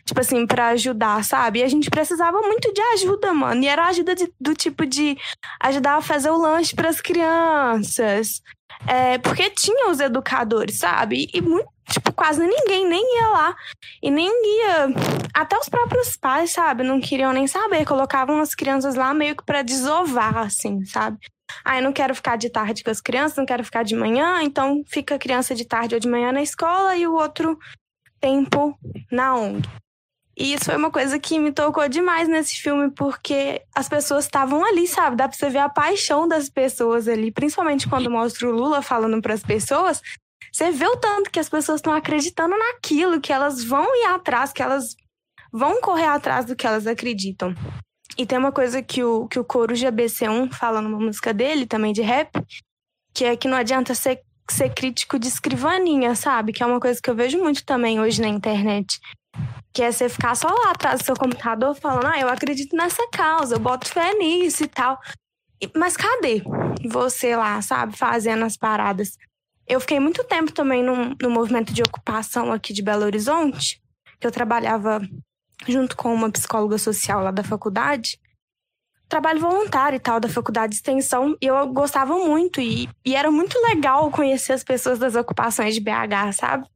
Tipo assim, para ajudar, sabe? E a gente precisava muito de ajuda, mano. E era ajuda de, do tipo de ajudar a fazer o lanche para as crianças. É, porque tinha os educadores, sabe? E muito tipo, quase ninguém nem ia lá. E nem ia. Até os próprios pais, sabe? Não queriam nem saber. Colocavam as crianças lá meio que pra desovar, assim, sabe? Ah, eu não quero ficar de tarde com as crianças, não quero ficar de manhã, então fica a criança de tarde ou de manhã na escola e o outro tempo na ONG. E isso foi uma coisa que me tocou demais nesse filme, porque as pessoas estavam ali, sabe? Dá pra você ver a paixão das pessoas ali, principalmente quando mostra o Lula falando para as pessoas. Você vê o tanto que as pessoas estão acreditando naquilo, que elas vão ir atrás, que elas vão correr atrás do que elas acreditam. E tem uma coisa que o, que o Coruja BC1 fala numa música dele, também de rap, que é que não adianta ser, ser crítico de escrivaninha, sabe? Que é uma coisa que eu vejo muito também hoje na internet. Que é você ficar só lá atrás do seu computador falando, ah, eu acredito nessa causa, eu boto fé nisso e tal. Mas cadê você lá, sabe, fazendo as paradas? Eu fiquei muito tempo também no, no movimento de ocupação aqui de Belo Horizonte, que eu trabalhava junto com uma psicóloga social lá da faculdade. Trabalho voluntário e tal da faculdade de extensão, e eu gostava muito, e, e era muito legal conhecer as pessoas das ocupações de BH, sabe?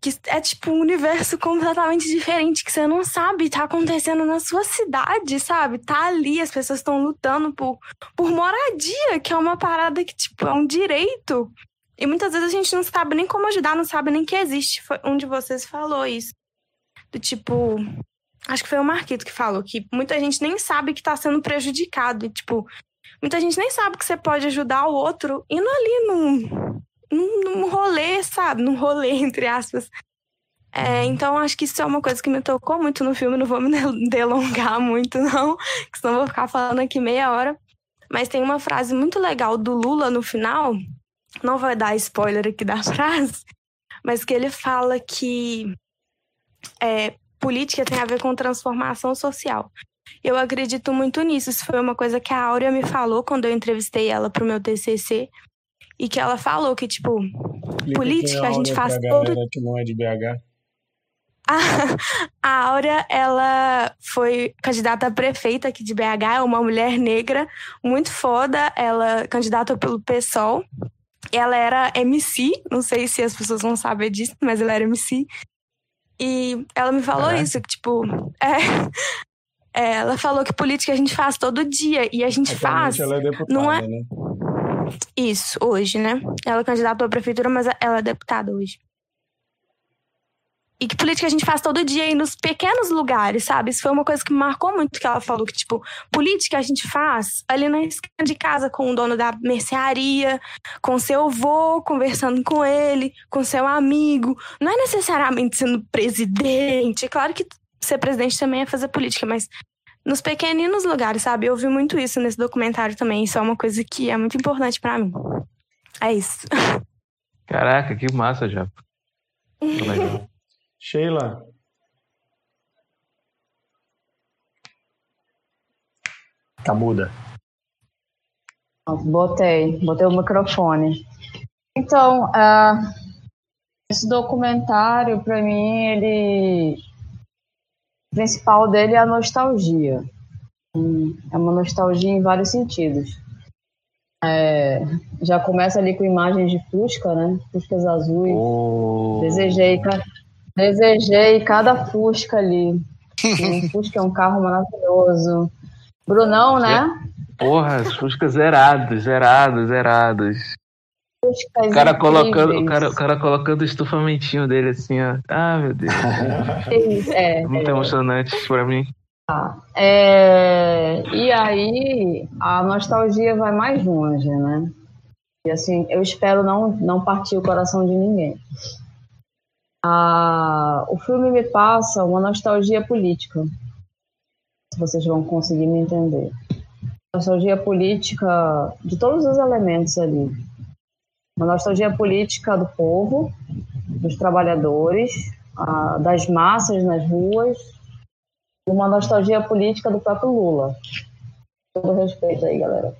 Que é tipo um universo completamente diferente, que você não sabe, tá acontecendo na sua cidade, sabe? Tá ali, as pessoas estão lutando por, por moradia, que é uma parada que, tipo, é um direito e muitas vezes a gente não sabe nem como ajudar, não sabe nem que existe. Foi um de vocês falou isso. Do tipo. Acho que foi o Marquito que falou que muita gente nem sabe que está sendo prejudicado. E, tipo, muita gente nem sabe que você pode ajudar o outro indo ali num, num, num rolê, sabe? Num rolê, entre aspas. É, então, acho que isso é uma coisa que me tocou muito no filme. Não vou me delongar muito, não, que senão vou ficar falando aqui meia hora. Mas tem uma frase muito legal do Lula no final, não vou dar spoiler aqui da frase, mas que ele fala que é, política tem a ver com transformação social. Eu acredito muito nisso. Isso foi uma coisa que a Áurea me falou quando eu entrevistei ela para o meu TCC. E que ela falou que, tipo, Explica política é a gente faz pra todo que não é de BH. A, a Áurea, ela foi candidata a prefeita aqui de BH, é uma mulher negra muito foda, ela candidata pelo PSOL. Ela era MC, não sei se as pessoas vão saber disso, mas ela era MC. E ela me falou Caraca. isso, que tipo, é, é, ela falou que política a gente faz todo dia e a gente faz ela é deputada, não é- né? isso hoje, né? Ela é candidata à prefeitura, mas ela é deputada hoje. E que política a gente faz todo dia aí nos pequenos lugares, sabe? Isso foi uma coisa que me marcou muito que ela falou que, tipo, política a gente faz ali na esquina de casa com o dono da mercearia, com seu avô, conversando com ele, com seu amigo. Não é necessariamente sendo presidente. É claro que ser presidente também é fazer política, mas nos pequeninos lugares, sabe? Eu vi muito isso nesse documentário também. Isso é uma coisa que é muito importante pra mim. É isso. Caraca, que massa, já. Legal. Sheila, Tá muda. Botei, botei o microfone. Então, ah, esse documentário, para mim, ele. O principal dele é a nostalgia. Hum, É uma nostalgia em vários sentidos. É, já começa ali com imagens de Fusca, né? Fuscas azuis. Oh. Desejei, desejei cada Fusca ali. Fusca é um carro maravilhoso. Brunão, né? Porra, as Fuscas zerados, zerados, zerados. Fuscas O cara colocando, o incríveis. cara, o cara colocando o estufamentinho dele assim, ó. Ah, meu Deus. É, Muito é. emocionante pra mim. É, e aí a nostalgia vai mais longe, né? E assim, eu espero não, não partir o coração de ninguém. O filme me passa uma nostalgia política. Se vocês vão conseguir me entender. Nostalgia política de todos os elementos ali. Uma nostalgia política do povo, dos trabalhadores, das massas nas ruas, uma nostalgia política do próprio Lula. Todo respeito aí, galera.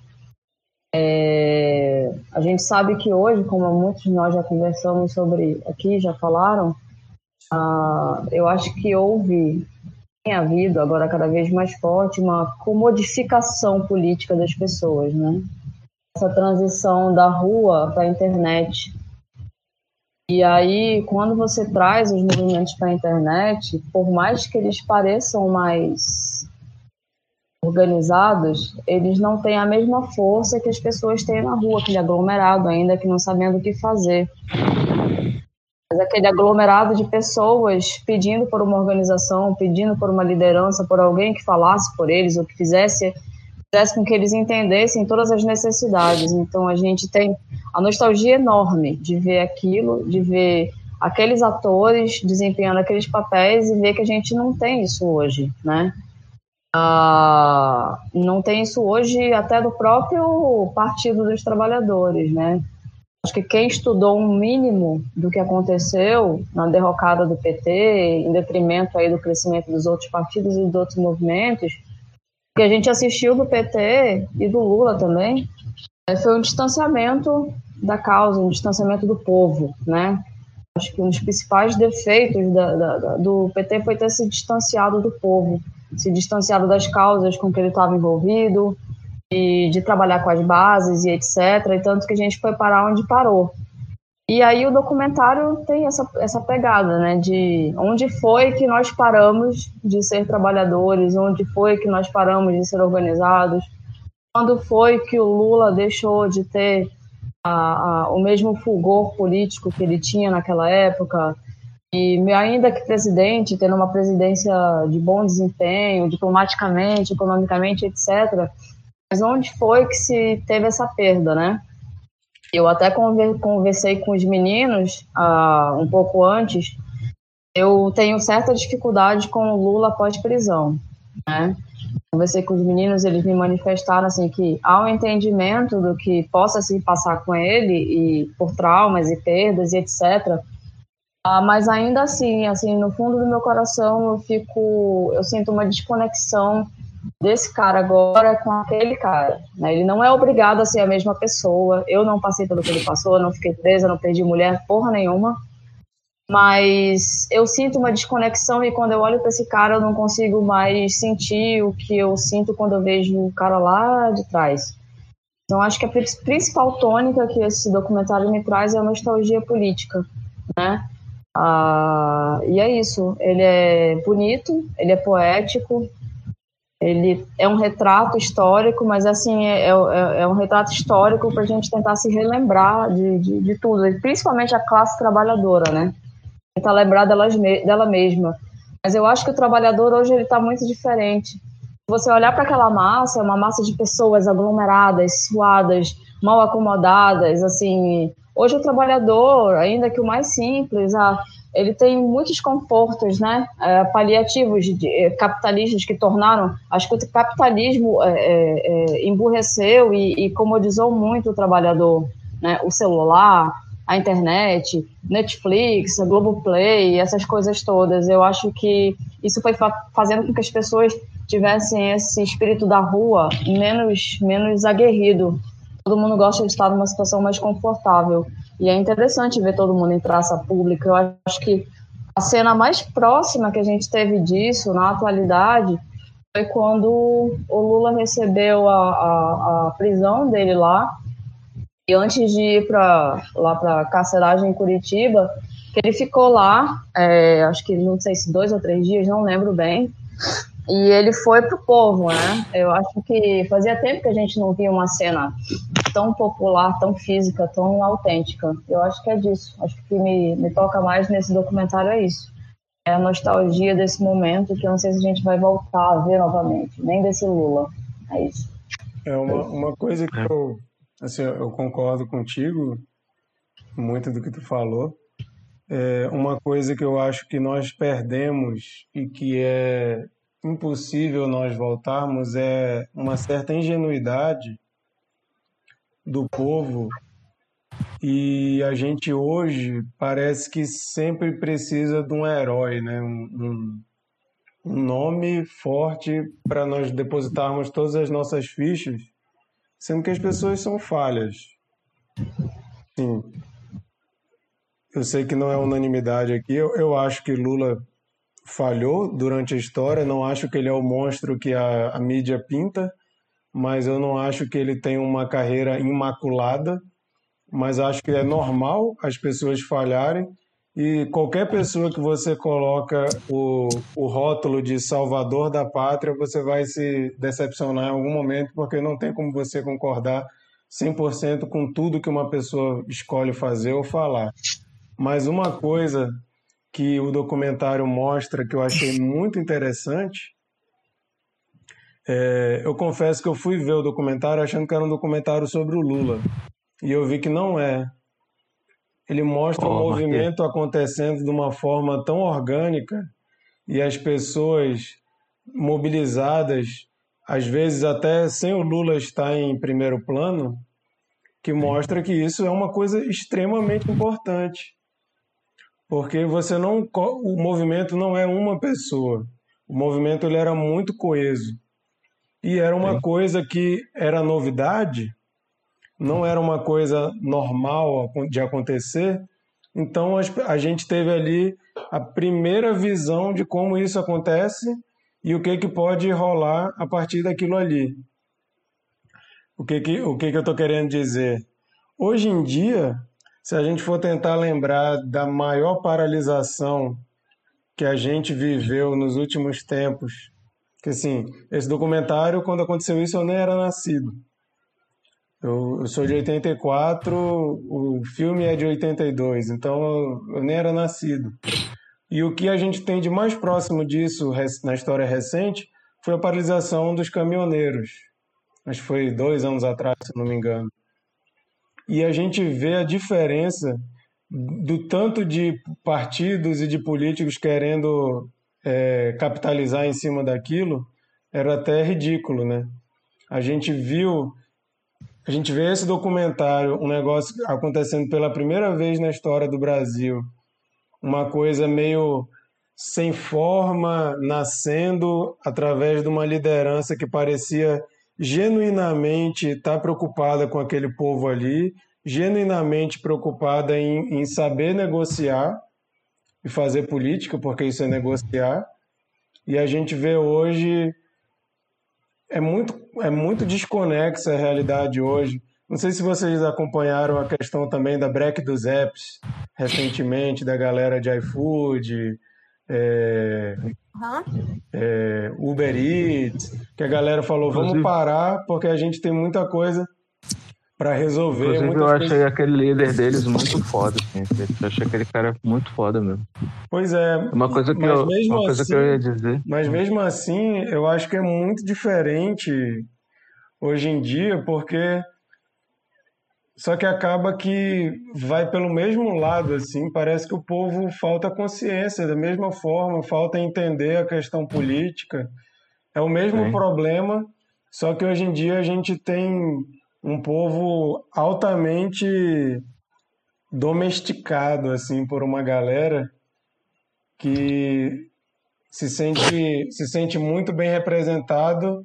É, a gente sabe que hoje, como muitos de nós já conversamos sobre aqui, já falaram, eu acho que houve, tem havido agora cada vez mais forte, uma comodificação política das pessoas, né? Essa transição da rua para a internet. E aí, quando você traz os movimentos para a internet, por mais que eles pareçam mais organizados, eles não têm a mesma força que as pessoas têm na rua, aquele aglomerado ainda que não sabendo o que fazer. Mas aquele aglomerado de pessoas pedindo por uma organização, pedindo por uma liderança, por alguém que falasse por eles ou que fizesse fizesse com que eles entendessem todas as necessidades. Então a gente tem a nostalgia enorme de ver aquilo, de ver aqueles atores desempenhando aqueles papéis e ver que a gente não tem isso hoje, né? Ah, não tem isso hoje até do próprio Partido dos Trabalhadores, né? Acho que quem estudou um mínimo do que aconteceu na derrocada do PT, em detrimento aí do crescimento dos outros partidos e dos outros movimentos, que a gente assistiu do PT e do Lula também, é, foi um distanciamento da causa, um distanciamento do povo, né? Acho que um dos principais defeitos da, da, da, do PT foi ter se distanciado do povo, se distanciado das causas com que ele estava envolvido, e de trabalhar com as bases e etc. E tanto que a gente foi parar onde parou. E aí o documentário tem essa, essa pegada, né? De onde foi que nós paramos de ser trabalhadores, onde foi que nós paramos de ser organizados, quando foi que o Lula deixou de ter a, a, o mesmo fulgor político que ele tinha naquela época, e ainda que presidente, tendo uma presidência de bom desempenho, diplomaticamente, economicamente, etc., mas onde foi que se teve essa perda, né? Eu até conversei com os meninos uh, um pouco antes. Eu tenho certa dificuldade com o Lula após prisão, né? conversei com os meninos, eles me manifestaram assim que há um entendimento do que possa se passar com ele e por traumas e perdas e etc. Ah, mas ainda assim, assim, no fundo do meu coração eu fico, eu sinto uma desconexão desse cara agora com aquele cara. Né? Ele não é obrigado a ser a mesma pessoa. Eu não passei pelo que ele passou, não fiquei presa, não perdi mulher, porra nenhuma. Mas eu sinto uma desconexão e quando eu olho para esse cara eu não consigo mais sentir o que eu sinto quando eu vejo o cara lá de trás. Então acho que a principal tônica que esse documentário me traz é a nostalgia política, né? Ah, e é isso. Ele é bonito, ele é poético, ele é um retrato histórico, mas assim é, é, é um retrato histórico para a gente tentar se relembrar de, de, de, tudo, principalmente a classe trabalhadora, né? Tentar lembrar delas, dela mesma. Mas eu acho que o trabalhador hoje ele está muito diferente. Você olhar para aquela massa, é uma massa de pessoas aglomeradas, suadas, mal acomodadas, assim. Hoje o trabalhador, ainda que o mais simples, a ele tem muitos confortos, né, é, paliativos de é, capitalistas que tornaram, acho que o capitalismo é, é, emburreceu e, e comodizou muito o trabalhador, né, o celular, a internet, Netflix, a Globoplay, essas coisas todas. Eu acho que isso foi fa fazendo com que as pessoas tivessem esse espírito da rua menos menos aguerrido. Todo mundo gosta de estar numa situação mais confortável. E é interessante ver todo mundo em praça pública. Eu acho que a cena mais próxima que a gente teve disso na atualidade foi quando o Lula recebeu a, a, a prisão dele lá. E antes de ir para lá para a carceragem em Curitiba, que ele ficou lá, é, acho que não sei se dois ou três dias, não lembro bem. E ele foi pro povo, né? Eu acho que fazia tempo que a gente não via uma cena tão popular, tão física, tão autêntica. Eu acho que é disso. Acho que o que me, me toca mais nesse documentário é isso. É a nostalgia desse momento que eu não sei se a gente vai voltar a ver novamente, nem desse Lula. É isso. É uma, uma coisa que eu, assim, eu concordo contigo, muito do que tu falou. É uma coisa que eu acho que nós perdemos e que é impossível nós voltarmos é uma certa ingenuidade do povo e a gente hoje parece que sempre precisa de um herói, né? um, um, nome forte para nós depositarmos todas as nossas fichas, sendo que as pessoas são falhas. Sim. Eu sei que não é unanimidade aqui, eu, eu acho que Lula falhou durante a história. Não acho que ele é o monstro que a, a mídia pinta, mas eu não acho que ele tem uma carreira imaculada. Mas acho que é normal as pessoas falharem. E qualquer pessoa que você coloca o, o rótulo de salvador da pátria, você vai se decepcionar em algum momento, porque não tem como você concordar 100% com tudo que uma pessoa escolhe fazer ou falar. Mas uma coisa que o documentário mostra, que eu achei muito interessante. É, eu confesso que eu fui ver o documentário achando que era um documentário sobre o Lula. E eu vi que não é. Ele mostra o um movimento acontecendo de uma forma tão orgânica e as pessoas mobilizadas, às vezes até sem o Lula estar em primeiro plano, que mostra que isso é uma coisa extremamente importante porque você não o movimento não é uma pessoa. O movimento ele era muito coeso. E era uma Sim. coisa que era novidade, não era uma coisa normal de acontecer. Então a gente teve ali a primeira visão de como isso acontece e o que que pode rolar a partir daquilo ali. O que que, o que, que eu estou querendo dizer? Hoje em dia, se a gente for tentar lembrar da maior paralisação que a gente viveu nos últimos tempos, que assim, esse documentário, quando aconteceu isso, eu nem era nascido. Eu, eu sou de 84, o filme é de 82, então eu, eu nem era nascido. E o que a gente tem de mais próximo disso na história recente foi a paralisação dos caminhoneiros. Acho que foi dois anos atrás, se não me engano e a gente vê a diferença do tanto de partidos e de políticos querendo é, capitalizar em cima daquilo, era até ridículo, né? A gente viu, a gente vê esse documentário, um negócio acontecendo pela primeira vez na história do Brasil, uma coisa meio sem forma, nascendo através de uma liderança que parecia genuinamente estar preocupada com aquele povo ali, genuinamente preocupada em, em saber negociar e fazer política, porque isso é negociar. E a gente vê hoje é muito é muito desconexa a realidade hoje. Não sei se vocês acompanharam a questão também da break dos apps recentemente da galera de iFood, é, uhum. é, Uber Eats, que a galera falou vamos parar porque a gente tem muita coisa para resolver. Inclusive, eu achei coisas... aquele líder deles muito foda. Assim. Eu achei aquele cara muito foda mesmo. Pois é. Uma coisa que, eu, uma coisa assim, que eu ia dizer. Mas mesmo assim, eu acho que é muito diferente hoje em dia, porque só que acaba que vai pelo mesmo lado, assim, parece que o povo falta consciência, da mesma forma, falta entender a questão política. É o mesmo Sim. problema, só que hoje em dia a gente tem um povo altamente domesticado assim por uma galera que se sente se sente muito bem representado,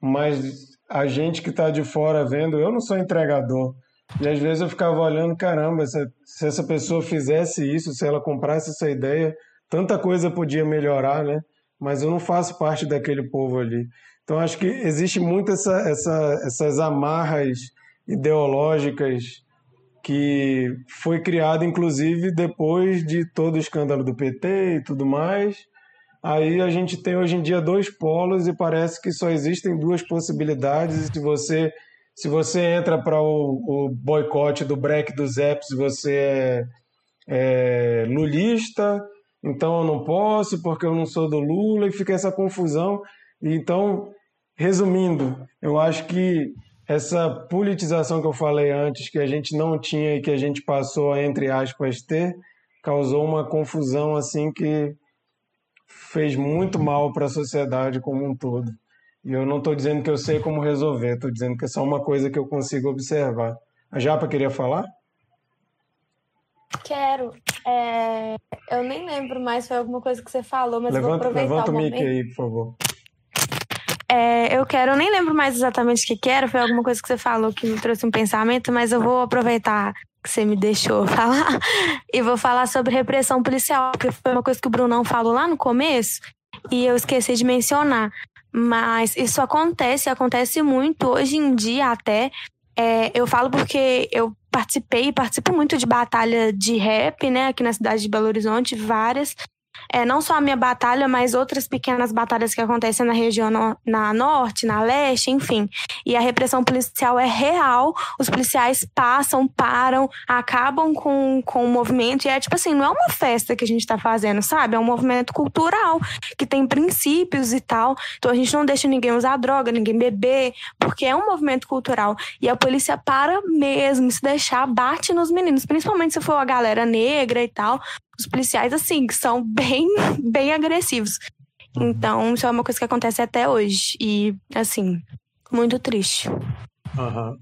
mas a gente que está de fora vendo, eu não sou entregador. E às vezes eu ficava olhando, caramba, se, se essa pessoa fizesse isso, se ela comprasse essa ideia, tanta coisa podia melhorar, né? Mas eu não faço parte daquele povo ali. Então acho que existe muito essa, essa, essas amarras ideológicas que foi criada inclusive depois de todo o escândalo do PT e tudo mais. Aí a gente tem hoje em dia dois polos e parece que só existem duas possibilidades. Se você se você entra para o, o boicote do break dos apps, você é, é lulista, então eu não posso porque eu não sou do Lula e fica essa confusão. Então, resumindo, eu acho que essa politização que eu falei antes, que a gente não tinha e que a gente passou a, entre aspas, ter, causou uma confusão assim que fez muito mal para a sociedade como um todo. E eu não estou dizendo que eu sei como resolver, estou dizendo que é só uma coisa que eu consigo observar. A Japa queria falar? Quero. É... Eu nem lembro mais, foi alguma coisa que você falou, mas levanta, vou aproveitar levanta o, o mic aí, por favor. É, eu quero, eu nem lembro mais exatamente o que quero, foi alguma coisa que você falou que me trouxe um pensamento, mas eu vou aproveitar que você me deixou falar e vou falar sobre repressão policial, porque foi uma coisa que o Brunão falou lá no começo e eu esqueci de mencionar. Mas isso acontece, acontece muito hoje em dia até. É, eu falo porque eu participei, participo muito de batalha de rap, né, aqui na cidade de Belo Horizonte, várias é, não só a minha batalha, mas outras pequenas batalhas que acontecem na região no, na norte, na leste, enfim. E a repressão policial é real, os policiais passam, param, acabam com, com o movimento, e é tipo assim, não é uma festa que a gente tá fazendo, sabe? É um movimento cultural, que tem princípios e tal. Então a gente não deixa ninguém usar droga, ninguém beber, porque é um movimento cultural. E a polícia para mesmo, se deixar, bate nos meninos, principalmente se for a galera negra e tal, os policiais, assim, que são bem, bem agressivos. Uhum. Então, isso é uma coisa que acontece até hoje. E, assim, muito triste. Uhum.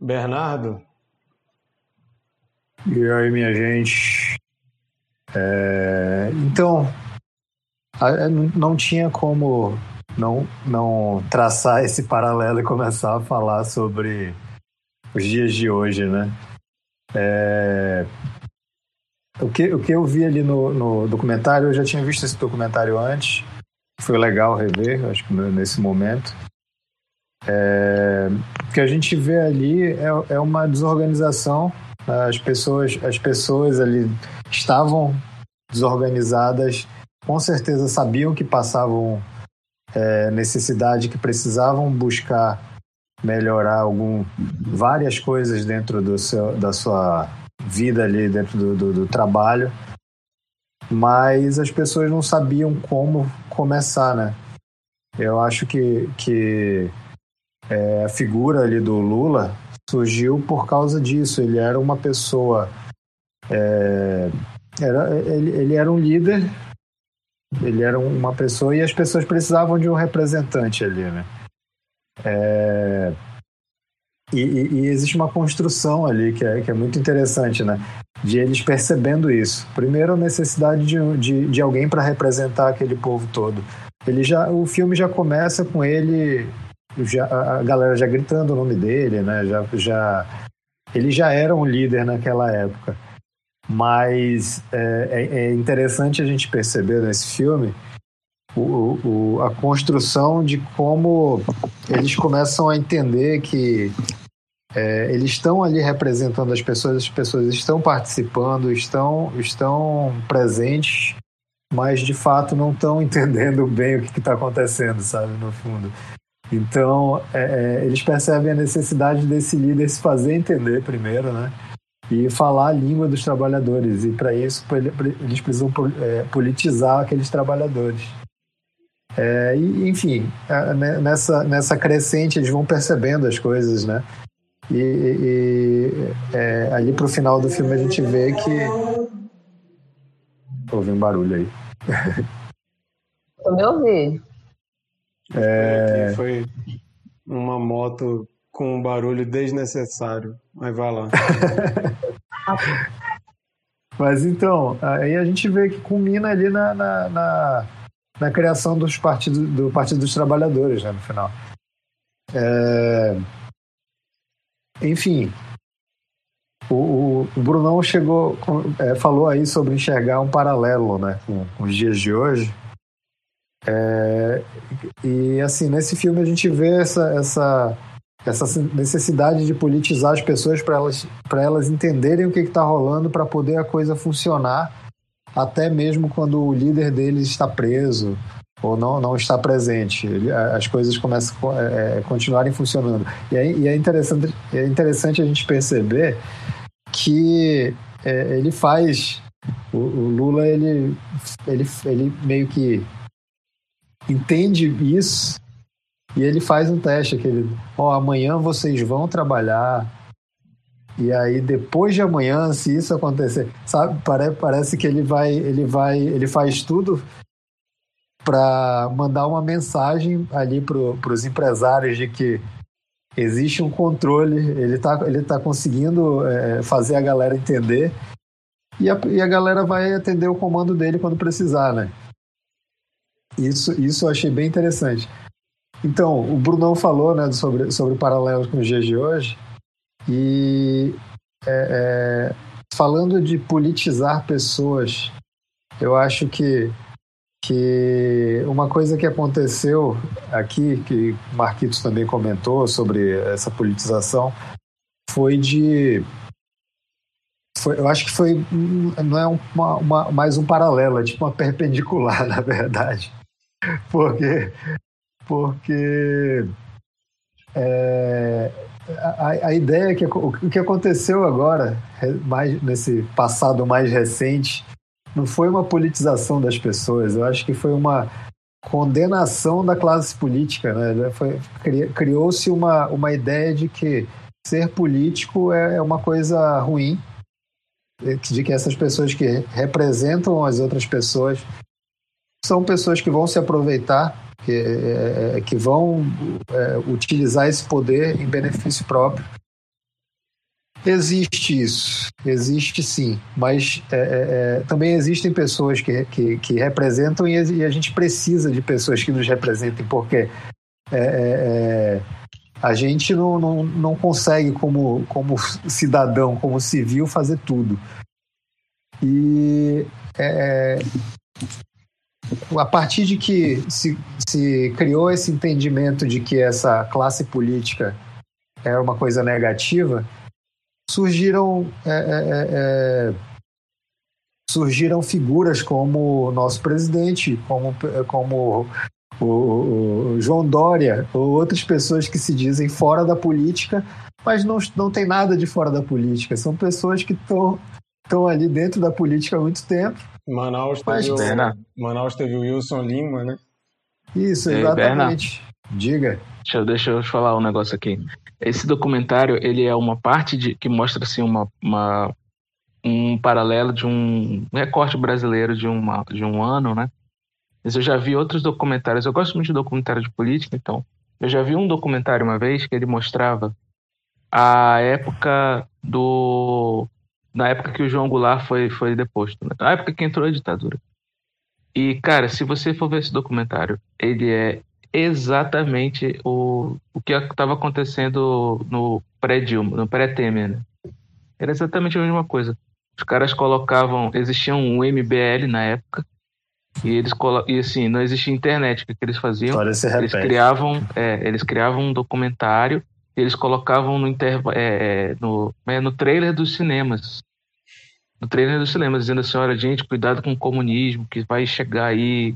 Bernardo? E aí, minha gente? É... Então, não tinha como não, não traçar esse paralelo e começar a falar sobre os dias de hoje, né? É, o que, o que eu vi ali no, no documentário, eu já tinha visto esse documentário antes, foi legal rever, acho que nesse momento. É, o que a gente vê ali é, é uma desorganização. As pessoas, as pessoas ali estavam desorganizadas, com certeza sabiam que passavam é, necessidade, que precisavam buscar melhorar algum, várias coisas dentro do seu, da sua vida ali dentro do, do, do trabalho, mas as pessoas não sabiam como começar, né? Eu acho que, que é, a figura ali do Lula surgiu por causa disso. Ele era uma pessoa. É, era, ele, ele era um líder ele era uma pessoa e as pessoas precisavam de um representante ali, né? É, e, e, e, existe uma construção ali que é, que é muito interessante, né? De eles percebendo isso. Primeiro, a necessidade de, de, de alguém para representar aquele povo todo. Ele já, o filme já começa com ele, já, a galera já gritando o nome dele, né? Já, já, ele já era um líder naquela época. Mas é, é, é interessante a gente perceber nesse filme o, o, a construção de como eles começam a entender que é, eles estão ali representando as pessoas, as pessoas estão participando, estão, estão presentes, mas de fato não estão entendendo bem o que está acontecendo, sabe, no fundo. Então, é, é, eles percebem a necessidade desse líder se fazer entender primeiro, né? E falar a língua dos trabalhadores. E para isso, eles precisam é, politizar aqueles trabalhadores. É, e, enfim, é, né, nessa, nessa crescente eles vão percebendo as coisas, né? E, e é, ali pro final do filme a gente vê que. Houve um barulho aí. Eu me ouvi. É... Foi uma moto com um barulho desnecessário. Mas vai lá. Mas então, aí a gente vê que culmina ali na, na, na na criação dos partidos, do Partido dos Trabalhadores, né, no final. É... Enfim, o, o, Brunão chegou, é, falou aí sobre enxergar um paralelo né, com, com os dias de hoje. É, e assim, nesse filme a gente vê essa, essa, essa necessidade de politizar as pessoas para elas, elas entenderem o que está rolando para poder a coisa funcionar até mesmo quando o líder deles está preso ou não, não está presente. As coisas começam a é, é, continuarem funcionando. E é, e é, interessante, é interessante a gente perceber que é, ele faz. O, o, Lula, ele, ele, ele meio que entende isso e ele faz um teste. Aquele, ó, oh, amanhã vocês vão trabalhar e aí depois de amanhã, se isso acontecer, sabe, parece, parece que ele vai, ele vai, ele faz tudo para mandar uma mensagem ali para os empresários de que existe um controle, ele está ele tá conseguindo é, fazer a galera entender e a, e a galera vai atender o comando dele quando precisar, né? Isso, isso eu achei bem interessante. Então, o Brunão falou né, sobre, sobre paralelos com os dias de hoje. E é, é, falando de politizar pessoas, eu acho que, que uma coisa que aconteceu aqui, que o Marquitos também comentou sobre essa politização, foi de. Foi, eu acho que foi. Não é uma, uma, mais um paralelo, é tipo uma perpendicular, na verdade. Porque. Porque. É, a, a ideia é que o que aconteceu agora, mais nesse passado mais recente, não foi uma politização das pessoas, eu acho que foi uma condenação da classe política. Né? Criou-se uma, uma ideia de que ser político é, é uma coisa ruim, de que essas pessoas que representam as outras pessoas são pessoas que vão se aproveitar que, é, é, que vão é, utilizar esse poder em benefício próprio. Existe isso, existe sim, mas é, é, é também existem pessoas que, que, que representam e, e, a gente precisa de pessoas que nos representem, porque a gente não, não, não consegue, como, como cidadão, como civil, fazer tudo. E é, a partir de que se, se criou esse entendimento de que essa classe política era uma coisa negativa, surgiram é, é, é, é surgiram figuras como o nosso presidente, como, como o, o, João Dória, ou outras pessoas que se dizem fora da política, mas não, não tem nada de fora da política. São pessoas que estão ali dentro da política há muito tempo Manaus teve, o, Manaus teve o Wilson Lima, né? Isso, exatamente. Ei, Diga. Deixa eu, deixa eu falar um negócio aqui. Esse documentário, ele é uma parte de, que mostra assim, uma, uma, um paralelo de um recorte brasileiro de, uma, de um ano, né? Mas eu já vi outros documentários. Eu gosto muito de documentário de política, então. Eu já vi um documentário uma vez que ele mostrava a época do. Na época que o João Goulart foi, foi deposto, né? na época que entrou a ditadura. E, cara, se você for ver esse documentário, ele é exatamente o, o que estava acontecendo no pré-Dilma, no pré-Temer, né? Era exatamente a mesma coisa. Os caras colocavam, existia um MBL na época, e eles e assim, não existia internet, o que, que eles faziam? Eles criavam, é, eles criavam um documentário, eles colocavam no, interva é, no, é, no trailer dos cinemas. No trailer dos cinemas, dizendo assim, olha, gente, cuidado com o comunismo, que vai chegar aí,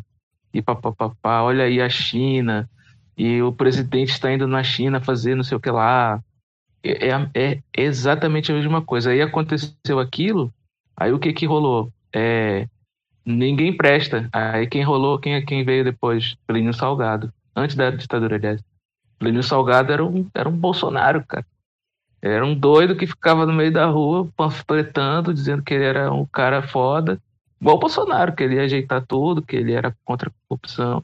e papapá, olha aí a China, e o presidente está indo na China fazer não sei o que lá. É, é, é, exatamente a mesma coisa. Aí aconteceu aquilo, aí o que que rolou? É, ninguém presta. Aí quem rolou, quem, quem veio depois? Plínio Salgado. Antes da ditadura, aliás. Plínio Salgado era um, era um Bolsonaro, cara. Era um doido que ficava no meio da rua panfletando, dizendo que ele era um cara foda. Igual o Bolsonaro, que ele ia ajeitar tudo, que ele era contra a corrupção.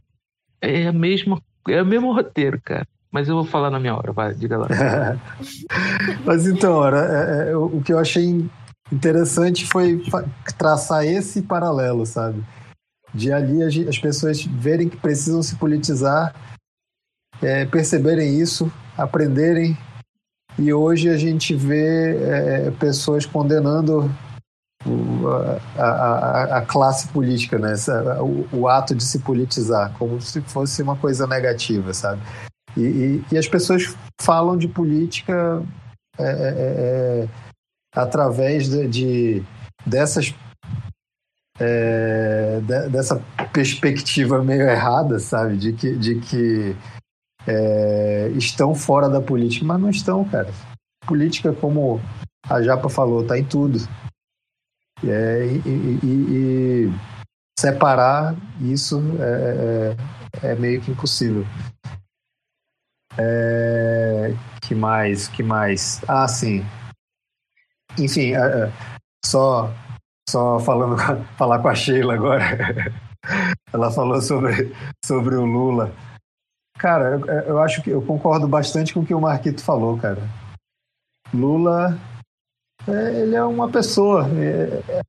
É a mesma, é o mesmo roteiro, cara. Mas eu vou falar na minha hora, vai, diga lá. Mas então, ora, é, é, o que eu achei interessante foi traçar esse paralelo, sabe? De ali as pessoas verem que precisam se politizar, é, perceberem isso, aprenderem. E hoje a gente vê é, pessoas condenando a, a, a, classe política, né? O, o, ato de se politizar, como se fosse uma coisa negativa, sabe? E, e, e as pessoas falam de política é, é, é, é através de, de dessas é, de, dessa perspectiva meio errada, sabe, de que, de que é, estão fora da política, mas não estão, cara. Política, como a Japa falou, tá em tudo. É, e, e, e, separar isso é, é, é, meio que impossível. É, que mais? Que mais? Ah, sim. Enfim, é, é, só, só falando, falar com a Sheila agora. Ela falou sobre, sobre o Lula. Cara, eu, eu acho que eu concordo bastante com o que o Marquito falou, cara. Lula, é, ele é uma pessoa. É,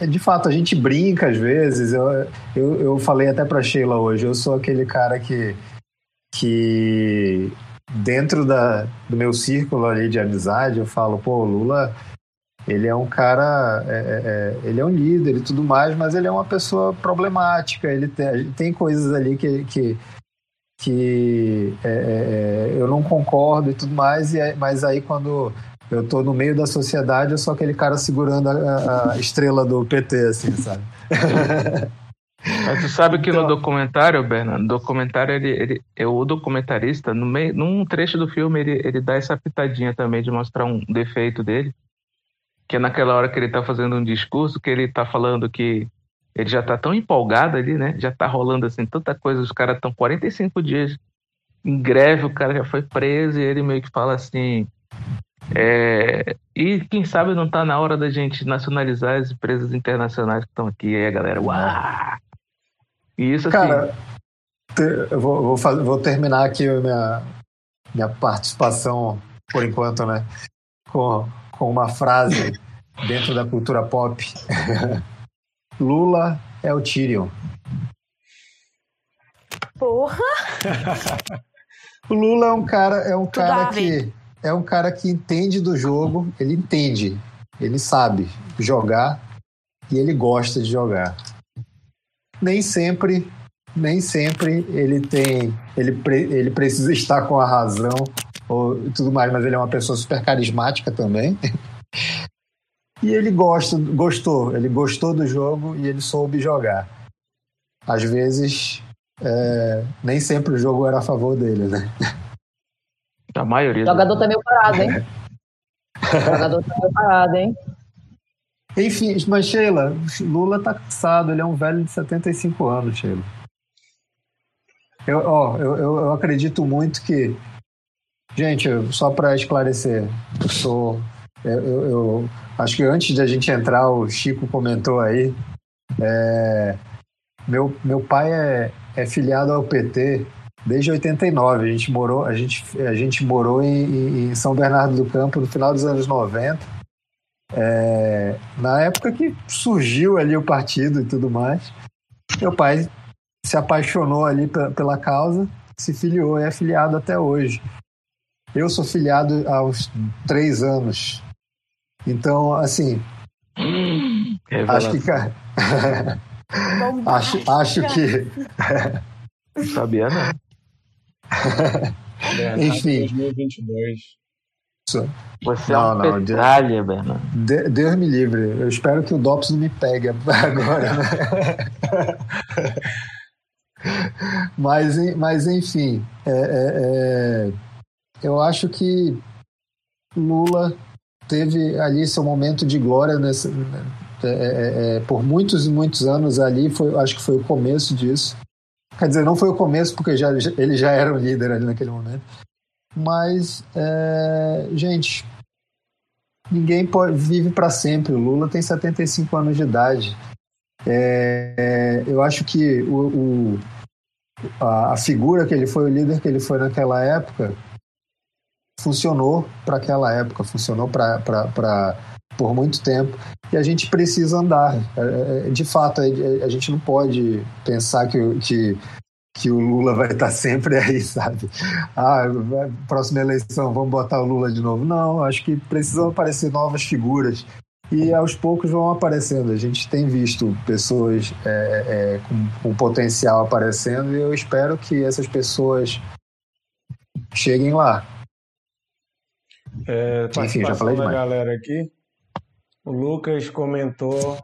é, de fato, a gente brinca às vezes. Eu, eu, eu falei até pra Sheila hoje, eu sou aquele cara que, que dentro da, do meu círculo ali de amizade, eu falo, pô, Lula ele é um cara, é, é, é, ele é um líder e tudo mais, mas ele é uma pessoa problemática. Ele tem, tem coisas ali que, que, que é, é, é eu não concordo e tudo mais, e mas aí quando eu tô no meio da sociedade, eu sou aquele cara segurando a, a estrela do PT, assim, sabe? Mas tu sabe que então... no documentário, Bernardo, documentário, ele, ele, é o documentarista, no meio, num trecho do filme, ele, ele dá essa pitadinha também de mostrar um defeito dele que é naquela hora que ele está fazendo um discurso, que ele está falando que ele já está tão empolgado ali, né? Já está rolando assim tanta coisa, os caras estão 45 dias em greve, o cara já foi preso e ele meio que fala assim. É, e quem sabe não está na hora da gente nacionalizar as empresas internacionais que estão aqui, aí a galera, uau! E isso assim. Cara, eu vou, vou, fazer, vou terminar aqui a minha, minha participação, por enquanto, né? Com, com uma frase dentro da cultura pop. Lula é o Tyrion. Porra! o Lula é um cara, é um cara que é um cara que entende do jogo, ele entende, ele sabe jogar e ele gosta de jogar. Nem sempre, nem sempre ele tem, ele, ele precisa estar com a razão ou tudo mais, mas ele é uma pessoa super carismática também. E ele gosta, gostou, ele gostou do jogo e ele soube jogar. Às vezes, é, nem sempre o jogo era a favor dele, né? A maioria. O jogador tá meio parado, hein? o jogador tá meio parado, hein? Enfim, mas Sheila, Lula tá cansado, ele é um velho de 75 anos, Sheila. Eu, ó, eu, eu acredito muito que Gente, só para esclarecer, eu sou. Eu, eu, eu, acho que antes de a gente entrar, o Chico comentou aí. É, meu, meu pai é, é filiado ao PT desde 89. A gente morou, a gente, a gente morou em, em São Bernardo do Campo no final dos anos 90. É, na época que surgiu ali o partido e tudo mais. Meu pai se apaixonou ali pela causa, se filiou e é filiado até hoje. Eu sou filiado há uns três anos. Então, assim. acho que. acho, acho que. Sabia, não. Enfim. 2022. Você não, é um não, petralha, Bernardo. Deus me livre. Eu espero que o DOPS não me pegue agora, né? mas, mas, enfim, é, é, é, eu acho que Lula teve ali seu momento de glória nesse, é, é, é, por muitos e muitos anos ali, foi, acho que foi o começo disso. Quer dizer, não foi o começo, porque já, ele já era o líder ali naquele momento. Mas, é, gente, ninguém pode, vive para sempre. O Lula tem 75 anos de idade. É, eu acho que o, o, a, a, figura que ele foi, o líder que ele foi naquela época, funcionou para aquela época, funcionou para por muito tempo e a gente precisa andar. É, é, de fato, a gente não pode pensar que, que, que o Lula vai estar sempre aí, sabe? Ah, próxima eleição, vamos botar o Lula de novo. Não, acho que precisam aparecer novas figuras e aos poucos vão aparecendo. A gente tem visto pessoas é, é, com, com potencial aparecendo e eu espero que essas pessoas cheguem lá. É, Enfim, já falei demais. galera aqui. O Lucas comentou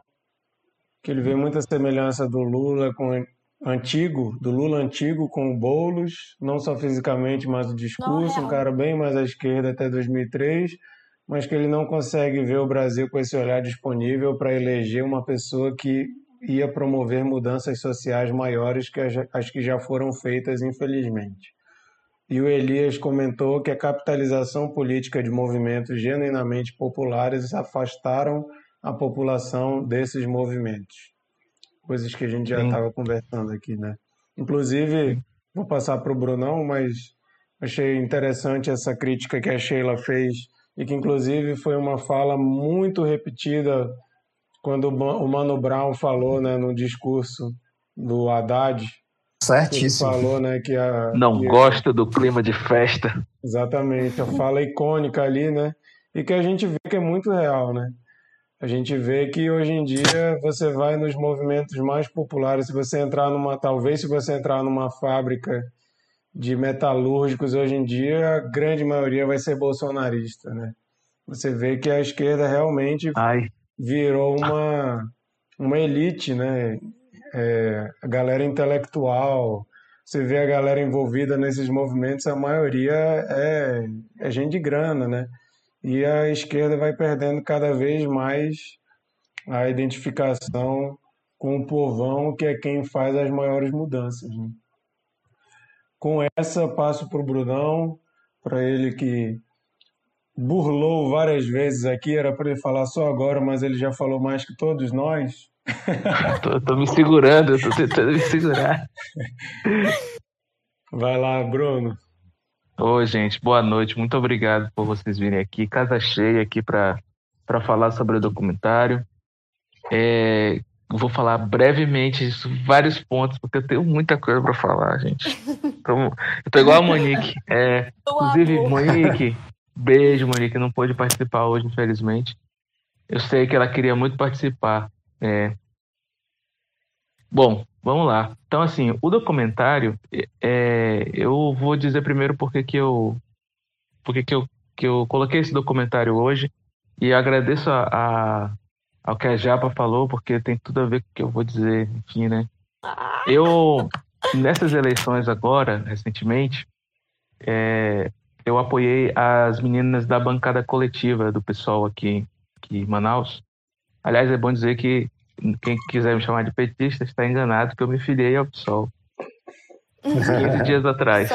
que ele vê muita semelhança do Lula com antigo, do Lula antigo com o Boulos, não só fisicamente, mas o discurso, um cara bem mais à esquerda até 2003, mas que ele não consegue ver o Brasil com esse olhar disponível para eleger uma pessoa que ia promover mudanças sociais maiores que as que já foram feitas, infelizmente. E o Elias comentou que a capitalização política de movimentos genuinamente populares afastaram a população desses movimentos. Coisas que a gente já estava conversando aqui, né? Inclusive, vou passar para o Brunão, mas achei interessante essa crítica que a Sheila fez e que, inclusive, foi uma fala muito repetida quando o Mano Brown falou né, no discurso do Haddad, Certíssimo. Ele falou, né, que a... Não que... gosta do clima de festa. Exatamente, a fala icônica ali, né? E que a gente vê que é muito real, né? A gente vê que hoje em dia você vai nos movimentos mais populares, se você entrar numa, talvez se você entrar numa fábrica de metalúrgicos hoje em dia, a grande maioria vai ser bolsonarista, né? Você vê que a esquerda realmente Ai. virou uma, uma elite, né? É, a galera intelectual, você vê a galera envolvida nesses movimentos, a maioria é, é gente de grana, né? E a esquerda vai perdendo cada vez mais a identificação com o povão, que é quem faz as maiores mudanças. Né? Com essa, passo para o Brunão, para ele que burlou várias vezes aqui, era para ele falar só agora, mas ele já falou mais que todos nós tô, tô, me segurando, tô tentando me segurar. Vai lá, Bruno. Oi, gente, boa noite. Muito obrigado por vocês virem aqui. Casa cheia aqui para falar sobre o documentário. É, vou falar brevemente vários pontos, porque eu tenho muita coisa para falar, gente. Então, eu tô igual a Monique. É, inclusive, Monique, beijo, Monique. Não pôde participar hoje, infelizmente. Eu sei que ela queria muito participar. É. Bom, vamos lá. Então, assim, o documentário, é, eu vou dizer primeiro porque que eu, porque que eu, que eu coloquei esse documentário hoje e agradeço a, a, ao que a Japa falou, porque tem tudo a ver com o que eu vou dizer, enfim, né? Eu, nessas eleições agora, recentemente, é, eu apoiei as meninas da bancada coletiva do pessoal aqui, aqui em Manaus. Aliás, é bom dizer que quem quiser me chamar de petista está enganado, que eu me filiei ao PSOL. 15 dias atrás.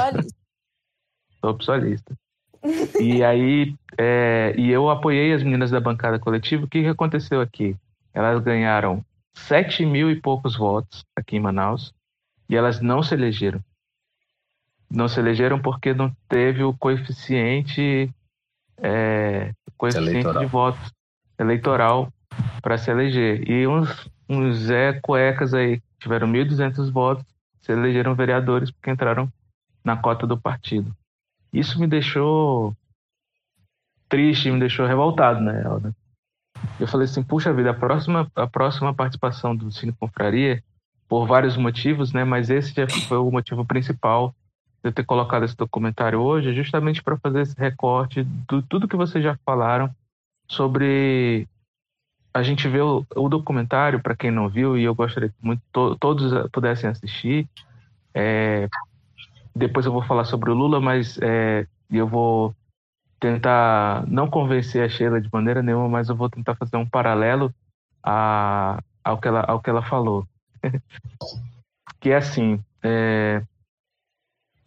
Sou psolista. E aí, é, e eu apoiei as meninas da bancada coletiva. O que, que aconteceu aqui? Elas ganharam sete mil e poucos votos aqui em Manaus e elas não se elegeram. Não se elegeram porque não teve o coeficiente, é, coeficiente Eleitoral. de votos eleitoral para se eleger. E uns, uns Zé Cuecas aí tiveram 1.200 votos, se elegeram vereadores porque entraram na cota do partido. Isso me deixou triste, me deixou revoltado, né, Helder? Eu falei assim, puxa vida, a próxima, a próxima participação do Cine Confraria, por vários motivos, né, mas esse já foi o motivo principal de eu ter colocado esse documentário hoje, justamente para fazer esse recorte de tudo que vocês já falaram sobre a gente vê o, o documentário para quem não viu e eu gostaria que muito, to, todos pudessem assistir. É, depois eu vou falar sobre o Lula, mas é, eu vou tentar não convencer a Sheila de maneira nenhuma, mas eu vou tentar fazer um paralelo a, ao, que ela, ao que ela falou. que é assim, é,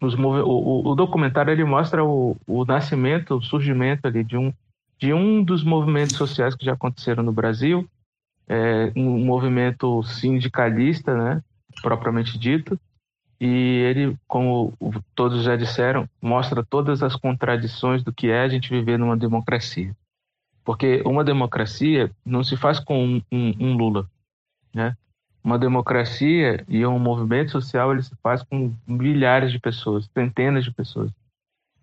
os, o, o, documentário ele mostra o, o nascimento, o surgimento ali de um, de um dos movimentos sociais que já aconteceram no Brasil, é, um movimento sindicalista, né, propriamente dito, e ele, como todos já disseram, mostra todas as contradições do que é a gente viver numa democracia. Porque uma democracia não se faz com um, um, um Lula, né? Uma democracia e um movimento social ele se faz com milhares de pessoas, centenas de pessoas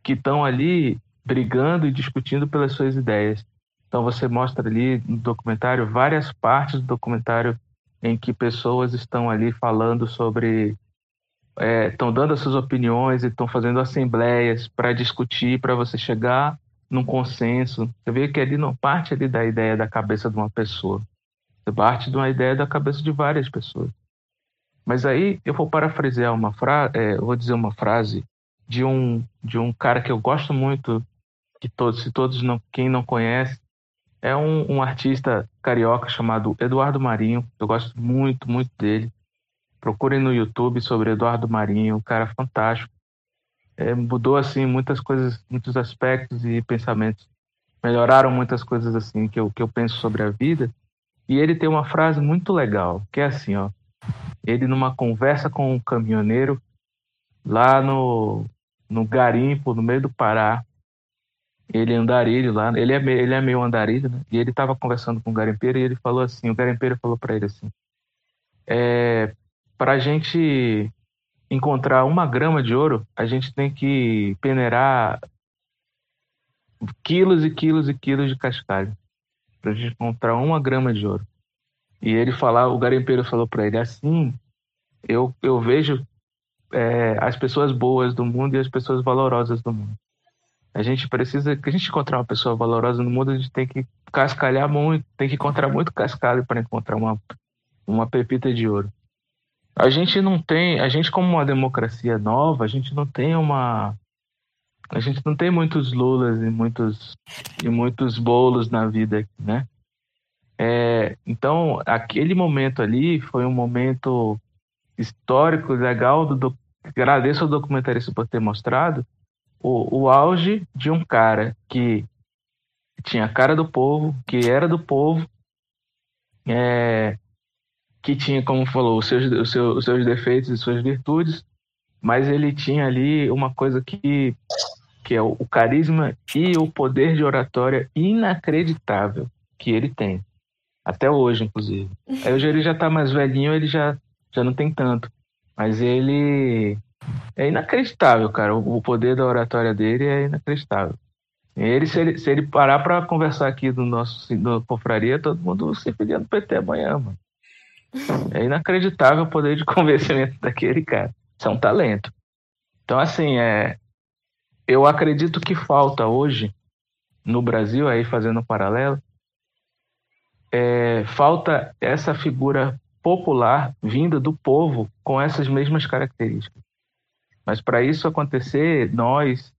que estão ali brigando e discutindo pelas suas ideias. Então você mostra ali no documentário várias partes do documentário em que pessoas estão ali falando sobre estão é, dando as suas opiniões e estão fazendo assembleias para discutir, para você chegar num consenso. Você vê que ali não parte ali da ideia da cabeça de uma pessoa, você parte de uma ideia da cabeça de várias pessoas. Mas aí eu vou parafrasear uma frase, é, vou dizer uma frase de um de um cara que eu gosto muito, que todos, se todos não, quem não conhece, é um, um artista carioca chamado Eduardo Marinho. Eu gosto muito, muito dele. Procurem no YouTube sobre Eduardo Marinho, um cara fantástico. É, mudou assim muitas coisas, muitos aspectos e pensamentos. Melhoraram muitas coisas assim que eu, que eu penso sobre a vida. E ele tem uma frase muito legal, que é assim, ó. Ele numa conversa com um caminhoneiro lá no, no garimpo, no meio do Pará, ele é andarilho lá, ele é, ele é meio andarilho, né? E ele estava conversando com o garimpeiro e ele falou assim, o garimpeiro falou para ele assim, é, para a gente encontrar uma grama de ouro, a gente tem que peneirar quilos e quilos e quilos de cascalho para a gente encontrar uma grama de ouro. E ele falar, o garimpeiro falou para ele assim, eu eu vejo é, as pessoas boas do mundo e as pessoas valorosas do mundo. A gente precisa, que a gente encontrar uma pessoa valorosa no mundo, a gente tem que cascalhar muito, tem que encontrar muito cascalho para encontrar uma, uma pepita de ouro. A gente não tem, a gente como uma democracia nova, a gente não tem uma a gente não tem muitos lulas e muitos e muitos bolos na vida, né? É, então, aquele momento ali foi um momento histórico, legal. Do, do, agradeço ao documentarista por ter mostrado o, o auge de um cara que tinha a cara do povo, que era do povo, é, que tinha, como falou, os seus, os, seus, os seus defeitos e suas virtudes, mas ele tinha ali uma coisa que, que é o, o carisma e o poder de oratória inacreditável que ele tem. Até hoje, inclusive. Aí hoje ele já tá mais velhinho, ele já, já não tem tanto. Mas ele é inacreditável, cara. O poder da oratória dele é inacreditável. Ele, se ele, se ele parar para conversar aqui no nosso no confraria, todo mundo se pedindo PT amanhã, mano. É inacreditável o poder de convencimento daquele cara. Isso é um talento. Então, assim, é, eu acredito que falta hoje, no Brasil, aí fazendo um paralelo, é, falta essa figura popular vinda do povo com essas mesmas características. Mas para isso acontecer, nós,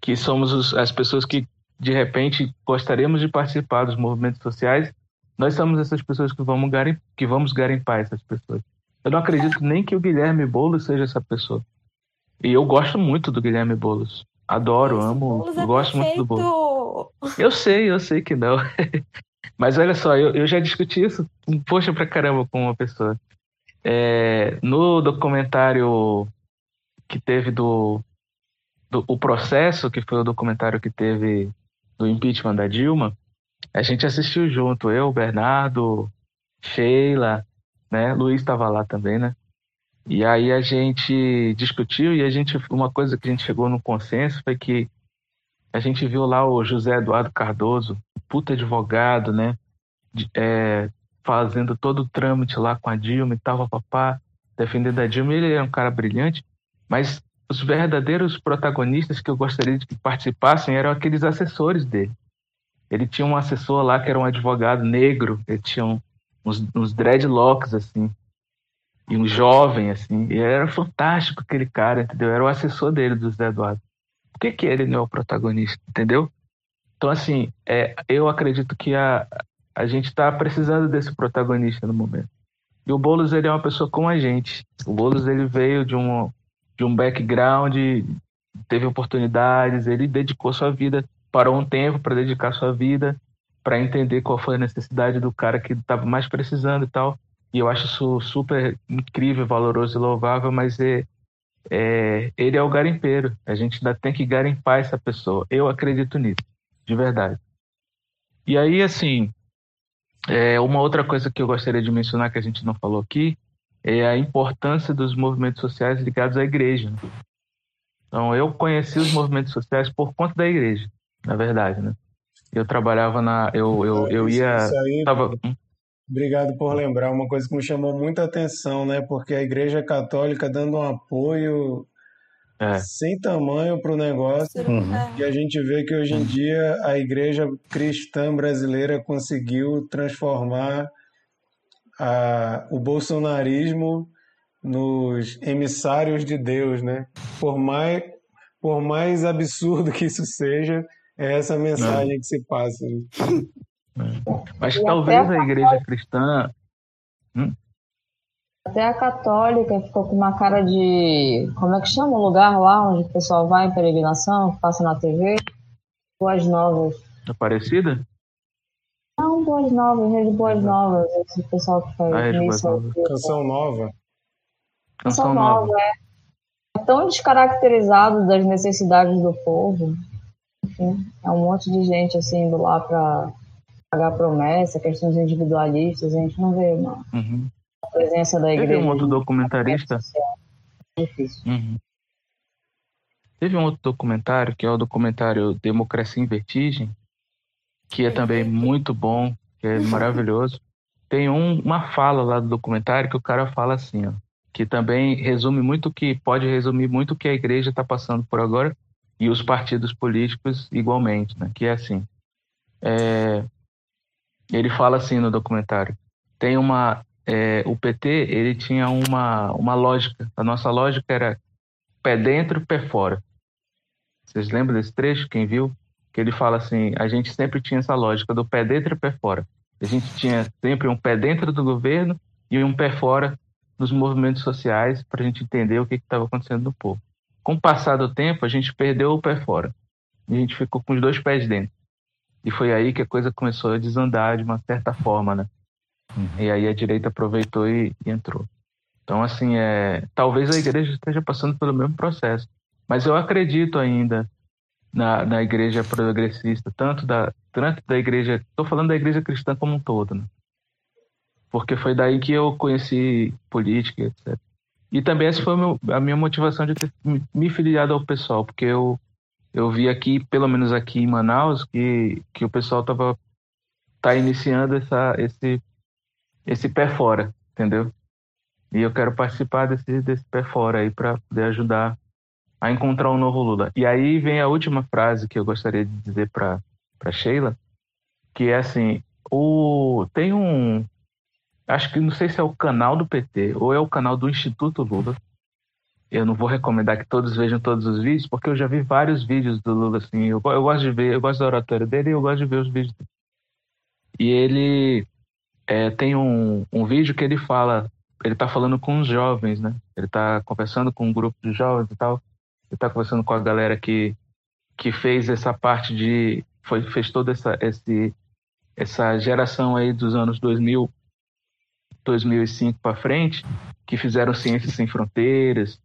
que somos os, as pessoas que de repente gostaríamos de participar dos movimentos sociais, nós somos essas pessoas que vamos, garim, que vamos garimpar essas pessoas. Eu não acredito nem que o Guilherme Boulos seja essa pessoa. E eu gosto muito do Guilherme Boulos. Adoro, amo, Boulos é gosto muito do. Boulos. Eu sei, eu sei que não. Mas olha só, eu, eu já discuti isso, poxa pra caramba, com uma pessoa. É, no documentário que teve do, do, o processo, que foi o documentário que teve do impeachment da Dilma, a gente assistiu junto, eu, Bernardo, Sheila, né? Luiz estava lá também, né? E aí a gente discutiu e a gente uma coisa que a gente chegou no consenso foi que a gente viu lá o José Eduardo Cardoso, puta advogado, né? De, é, fazendo todo o trâmite lá com a Dilma e tal, papá, defendendo a Dilma. Ele era um cara brilhante, mas os verdadeiros protagonistas que eu gostaria de que participassem eram aqueles assessores dele. Ele tinha um assessor lá que era um advogado negro, ele tinha um, uns, uns dreadlocks, assim, e um jovem, assim, e era fantástico aquele cara, entendeu? Era o assessor dele, do Zé Eduardo. Por que, que ele não é o protagonista, entendeu? Então, assim, é, eu acredito que a, a gente está precisando desse protagonista no momento. E o Boulos, ele é uma pessoa como a gente. O Boulos, ele veio de um, de um background, teve oportunidades, ele dedicou sua vida, parou um tempo para dedicar sua vida, para entender qual foi a necessidade do cara que estava mais precisando e tal. E eu acho isso super incrível, valoroso e louvável, mas é, é, ele é o garimpeiro. A gente ainda tem que garimpar essa pessoa. Eu acredito nisso, de verdade. E aí, assim, é, uma outra coisa que eu gostaria de mencionar que a gente não falou aqui é a importância dos movimentos sociais ligados à igreja. Né? Então, eu conheci os movimentos sociais por conta da igreja, na verdade, né? Eu trabalhava na... Eu, eu, eu ia... Isso aí, tava... Hum? Obrigado por lembrar. Uma coisa que me chamou muita atenção, né? Porque a igreja católica dando um apoio é. sem tamanho para o negócio. Uhum. E a gente vê que hoje em dia a igreja cristã brasileira conseguiu transformar a, o bolsonarismo nos emissários de Deus, né? Por mais, por mais absurdo que isso seja, é essa mensagem é. que se passa. É. Mas talvez a igreja cristã. Hum? Até a católica ficou com uma cara de. Como é que chama o lugar lá onde o pessoal vai em peregrinação, passa na TV? Boas Novas. Aparecida? Não, Boas Novas, Rede Boas Novas, esse pessoal que faz ah, isso. Canção Nova. Canção Nova, é. é tão descaracterizado das necessidades do povo. Enfim, é um monte de gente assim indo lá para pagar promessa, questões individualistas, a gente não vê uma uhum. presença da igreja. Teve um outro documentarista. É difícil. Uhum. Teve um outro documentário, que é o documentário Democracia em Vertigem, que é também muito bom, que é maravilhoso. Tem um, uma fala lá do documentário que o cara fala assim, ó, que também resume muito que pode resumir muito o que a igreja está passando por agora e os partidos políticos igualmente, né? Que é assim, é, ele fala assim no documentário, tem uma é, o PT ele tinha uma uma lógica, a nossa lógica era pé dentro, pé fora. Vocês lembram desse trecho? Quem viu? Que ele fala assim: a gente sempre tinha essa lógica do pé dentro e pé fora. A gente tinha sempre um pé dentro do governo e um pé fora dos movimentos sociais para a gente entender o que estava acontecendo no povo. Com o passar do tempo, a gente perdeu o pé fora e a gente ficou com os dois pés dentro. E foi aí que a coisa começou a desandar de uma certa forma, né? Uhum. E aí a direita aproveitou e, e entrou. Então, assim, é, talvez a igreja esteja passando pelo mesmo processo. Mas eu acredito ainda na, na igreja progressista, tanto da, tanto da igreja, estou falando da igreja cristã como um todo, né? Porque foi daí que eu conheci política, etc. E também essa foi a minha motivação de ter me filiado ao pessoal, porque eu, eu vi aqui, pelo menos aqui em Manaus, que, que o pessoal estava tá iniciando essa, esse, esse pé fora, entendeu? E eu quero participar desse, desse pé fora aí para poder ajudar a encontrar um novo Lula. E aí vem a última frase que eu gostaria de dizer para Sheila, que é assim, o tem um acho que não sei se é o canal do PT ou é o canal do Instituto Lula. Eu não vou recomendar que todos vejam todos os vídeos, porque eu já vi vários vídeos do Lula assim. Eu, eu gosto de ver, eu gosto da oratória dele eu gosto de ver os vídeos. Dele. E ele é, tem um, um vídeo que ele fala, ele tá falando com os jovens, né? Ele tá conversando com um grupo de jovens e tal estar tá conversando com a galera que, que fez essa parte de. Foi, fez todo essa, esse, essa geração aí dos anos 2000, 2005 para frente, que fizeram ciências sem fronteiras,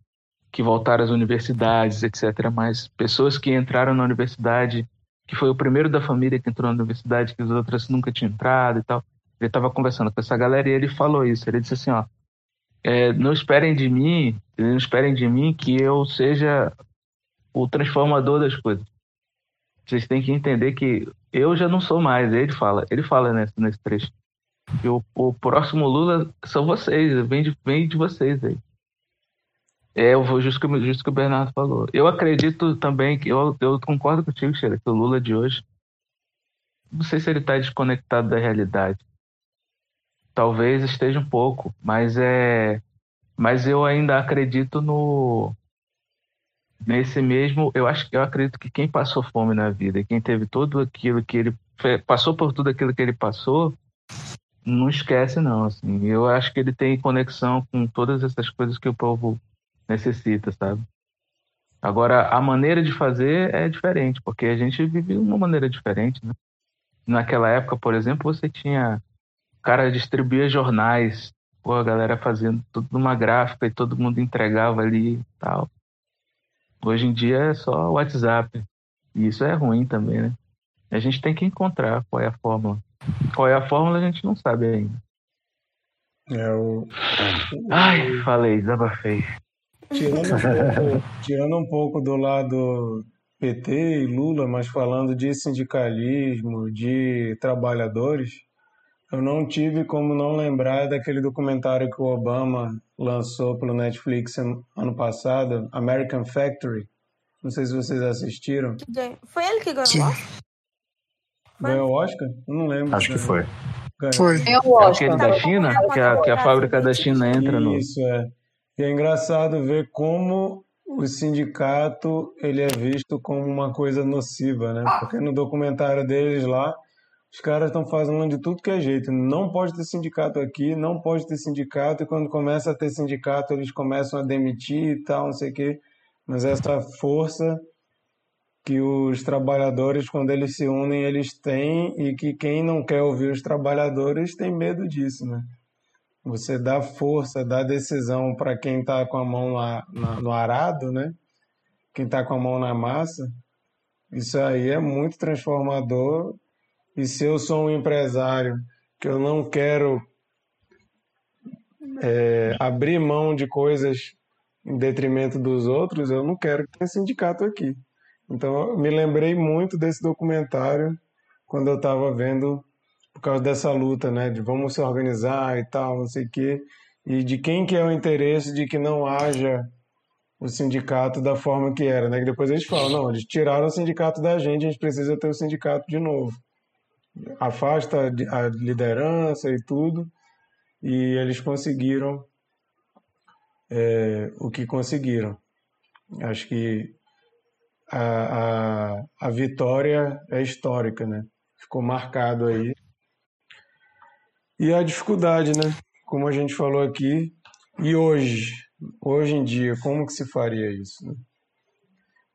que voltaram às universidades, etc. Mas pessoas que entraram na universidade, que foi o primeiro da família que entrou na universidade, que as outras nunca tinham entrado e tal. Ele estava conversando com essa galera e ele falou isso. Ele disse assim, ó, é, não esperem de mim, não esperem de mim que eu seja o transformador das coisas. Vocês têm que entender que eu já não sou mais. Ele fala, ele fala nesse, nesse trecho. Que o, o próximo Lula são vocês, vem de, vem de vocês aí. É, eu vou justo que, justo que o Bernardo falou. Eu acredito também que eu, eu concordo contigo, Sheila, que o Lula de hoje, não sei se ele está desconectado da realidade. Talvez esteja um pouco, mas é, mas eu ainda acredito no nesse mesmo, eu acho que eu acredito que quem passou fome na vida, quem teve tudo aquilo que ele passou por tudo aquilo que ele passou, não esquece não, assim. Eu acho que ele tem conexão com todas essas coisas que o povo necessita, sabe? Agora, a maneira de fazer é diferente, porque a gente vive uma maneira diferente, né? Naquela época, por exemplo, você tinha o cara distribuía jornais, pô, a galera fazendo tudo numa gráfica e todo mundo entregava ali e tal. Hoje em dia é só WhatsApp. E isso é ruim também, né? A gente tem que encontrar qual é a fórmula. Qual é a fórmula a gente não sabe ainda. É o. Ai, falei, desabafei. Tirando um, pouco, tirando um pouco do lado PT e Lula, mas falando de sindicalismo, de trabalhadores, eu não tive como não lembrar daquele documentário que o Obama lançou pelo Netflix ano passado, American Factory. Não sei se vocês assistiram. Foi ele que ganhou Sim. o Oscar? Ganhou o Oscar? Eu não lembro. Acho que foi. Ganhou. Foi. Eu o É Oscar. aquele da China, que a, que a fábrica da China entra no. Isso, é. E é engraçado ver como o sindicato ele é visto como uma coisa nociva, né? Porque no documentário deles lá, os caras estão fazendo de tudo que é jeito. Não pode ter sindicato aqui, não pode ter sindicato, e quando começa a ter sindicato, eles começam a demitir e tal, não sei o quê. Mas essa força que os trabalhadores, quando eles se unem, eles têm, e que quem não quer ouvir os trabalhadores tem medo disso, né? Você dá força, dá decisão para quem está com a mão na, na- no arado, né? Quem está com a mão na massa. Isso aí é muito transformador. E se eu sou um empresário que eu não quero é, abrir mão de coisas em detrimento dos outros, eu não quero que tenha sindicato aqui. Então, eu me lembrei muito desse documentário quando eu estava vendo por causa dessa luta, né, de vamos se organizar e tal, não sei o quê, e de quem que é o interesse de que não haja o sindicato da forma que era, né? Que depois eles falam, não, eles tiraram o sindicato da gente, a gente precisa ter o sindicato de novo. Afasta a liderança e tudo, e eles conseguiram é, o que conseguiram. Acho que a, a, a vitória é histórica, né? Ficou marcado aí. E a dificuldade, né? Como a gente falou aqui. E hoje, hoje em dia, como que se faria isso? né?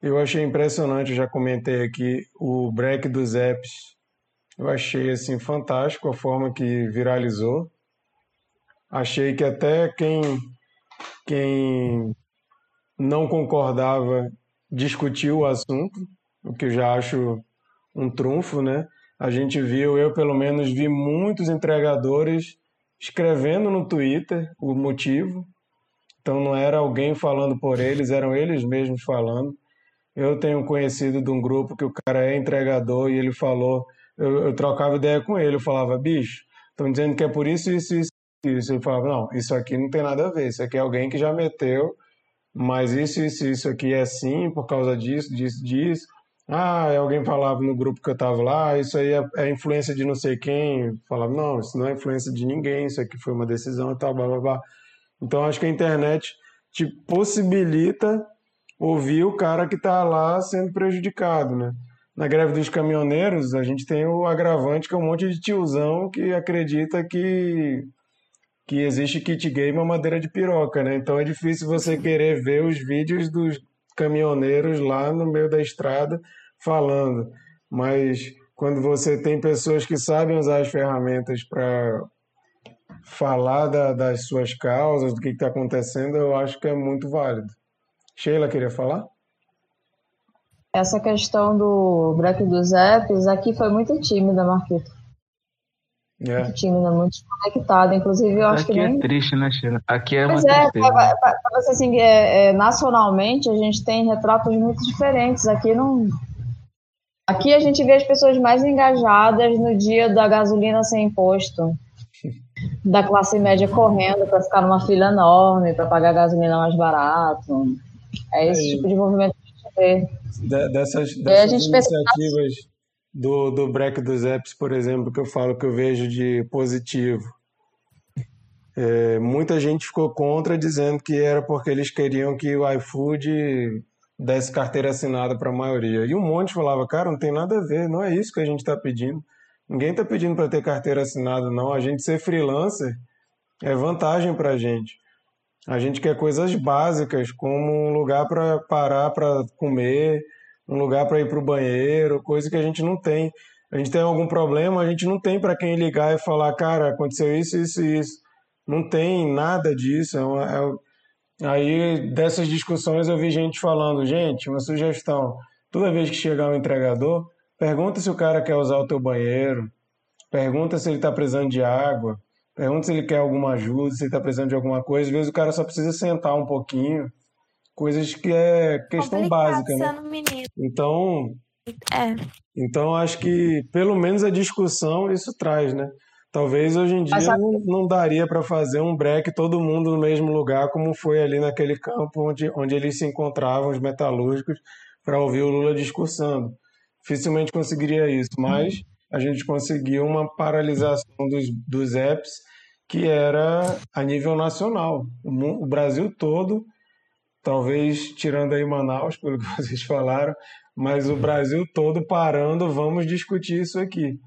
Eu achei impressionante, eu já comentei aqui, o break dos apps. Eu achei assim fantástico a forma que viralizou. Achei que até quem quem não concordava discutiu o assunto, o que eu já acho um trunfo, né? A gente viu, eu pelo menos vi muitos entregadores escrevendo no Twitter o motivo. Então não era alguém falando por eles, eram eles mesmos falando. Eu tenho conhecido de um grupo que o cara é entregador e ele falou, eu, eu trocava ideia com ele, eu falava, bicho, estão dizendo que é por isso, isso, isso, isso. Ele falava, não, isso aqui não tem nada a ver, isso aqui é alguém que já meteu, mas isso, isso, isso aqui é sim por causa disso, disso, disso. Ah, alguém falava no grupo que eu estava lá, "Ah, isso aí é, é influência de não sei quem. Eu falava, não, isso não é influência de ninguém, isso aqui foi uma decisão e tal, blá, blá, blá. Então acho que a internet te possibilita ouvir o cara que está lá sendo prejudicado, né? Na greve dos caminhoneiros, a gente tem o agravante que é um monte de tiozão que acredita que que existe kit gay mamadeira de piroca, né? Então é difícil você querer ver os vídeos dos caminhoneiros lá no meio da estrada falando. Mas quando você tem pessoas que sabem usar as ferramentas para falar da, das suas causas, do que está acontecendo, eu acho que é muito válido. Sheila queria falar? Essa questão do break dos apps aqui foi muito tímida, Marquito. É. Muito tímida, muito desconectada. Inclusive, eu acho aqui que é nem... triste, né, Sheila? Aqui é Mas uma é, tristeza. pra, pra, pra você, assim, é, é, nacionalmente, a gente tem retratos muito diferentes. Aqui não... Aqui a gente vê as pessoas mais engajadas no dia da gasolina sem imposto, da classe média correndo para ficar numa fila enorme, para pagar gasolina mais barato. É esse tipo de movimento a gente vê. Dessas, dessas iniciativas do, do break dos apps, por exemplo, que eu falo que eu vejo de positivo. É, muita gente ficou contra, dizendo que era porque eles queriam que o iFood desse carteira assinada para a maioria. E um monte falava, cara, não tem nada a ver, não é isso que a gente está pedindo. Ninguém está pedindo para ter carteira assinada, não. A gente ser freelancer é vantagem para a gente. A gente quer coisas básicas, como um lugar para parar para comer, um lugar para ir para o banheiro, coisa que a gente não tem. A gente tem algum problema, a gente não tem para quem ligar e falar, cara, aconteceu isso, isso e isso. Não tem nada disso. É, uma, é Aí, dessas discussões, eu vi gente falando, gente, uma sugestão, toda vez que chegar um entregador, pergunta se o cara quer usar o teu banheiro, pergunta se ele está precisando de água, pergunta se ele quer alguma ajuda, se ele está precisando de alguma coisa. Às vezes o cara só precisa sentar um pouquinho, coisas que é questão básica, né? Então, É. então acho que pelo menos a discussão isso traz, né? Talvez hoje em dia Mas não, não daria para fazer um break todo mundo no mesmo lugar, como foi ali naquele campo onde, onde eles se encontravam, os metalúrgicos, para ouvir o Lula discursando. Dificilmente conseguiria isso, mas a gente conseguiu uma paralisação dos, dos apps que era a nível nacional. O, o Brasil todo, talvez tirando aí Manaus, pelo que vocês falaram, mas o Brasil todo parando, vamos discutir isso aqui.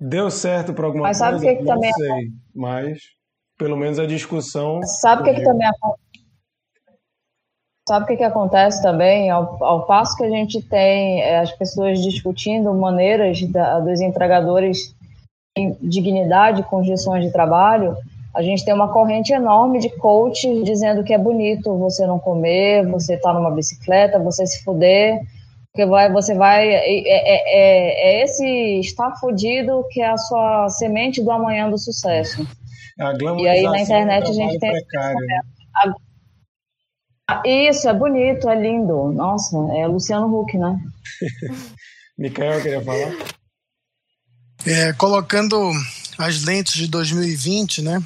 Deu certo para alguma Mas sabe coisa? que que Não também sei, mas pelo menos a discussão. Sabe o que, que também acon- Sabe o que, que acontece também? Ao, ao passo que a gente tem é, as pessoas discutindo maneiras da- dos entregadores em dignidade, condições de trabalho, a gente tem uma corrente enorme de coaches dizendo que é bonito você não comer, você estar numa bicicleta, você se fuder, porque vai, você vai. É, é- é- é esse estar fudido que é a sua semente do amanhã do sucesso. A E aí na internet a gente tem. precário, né? Isso, é bonito, é lindo. Nossa, é Luciano Huck, né? Micael queria falar? É, colocando as lentes de 2020, né,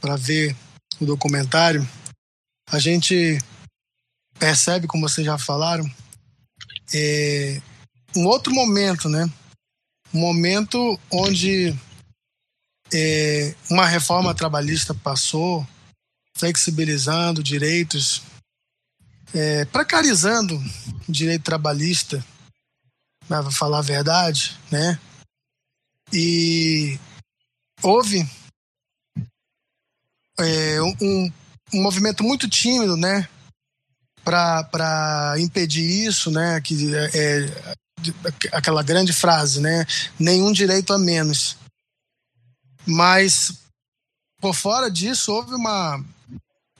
para ver o documentário, a gente percebe, como vocês já falaram, é, um outro momento, né, um momento onde é, uma reforma trabalhista passou, flexibilizando direitos, é, precarizando o direito trabalhista, né, para falar a verdade, né? E houve é, um, um movimento muito tímido, né, para impedir isso, né, que é, é, aquela grande frase, né, nenhum direito a menos. Mas por fora disso houve uma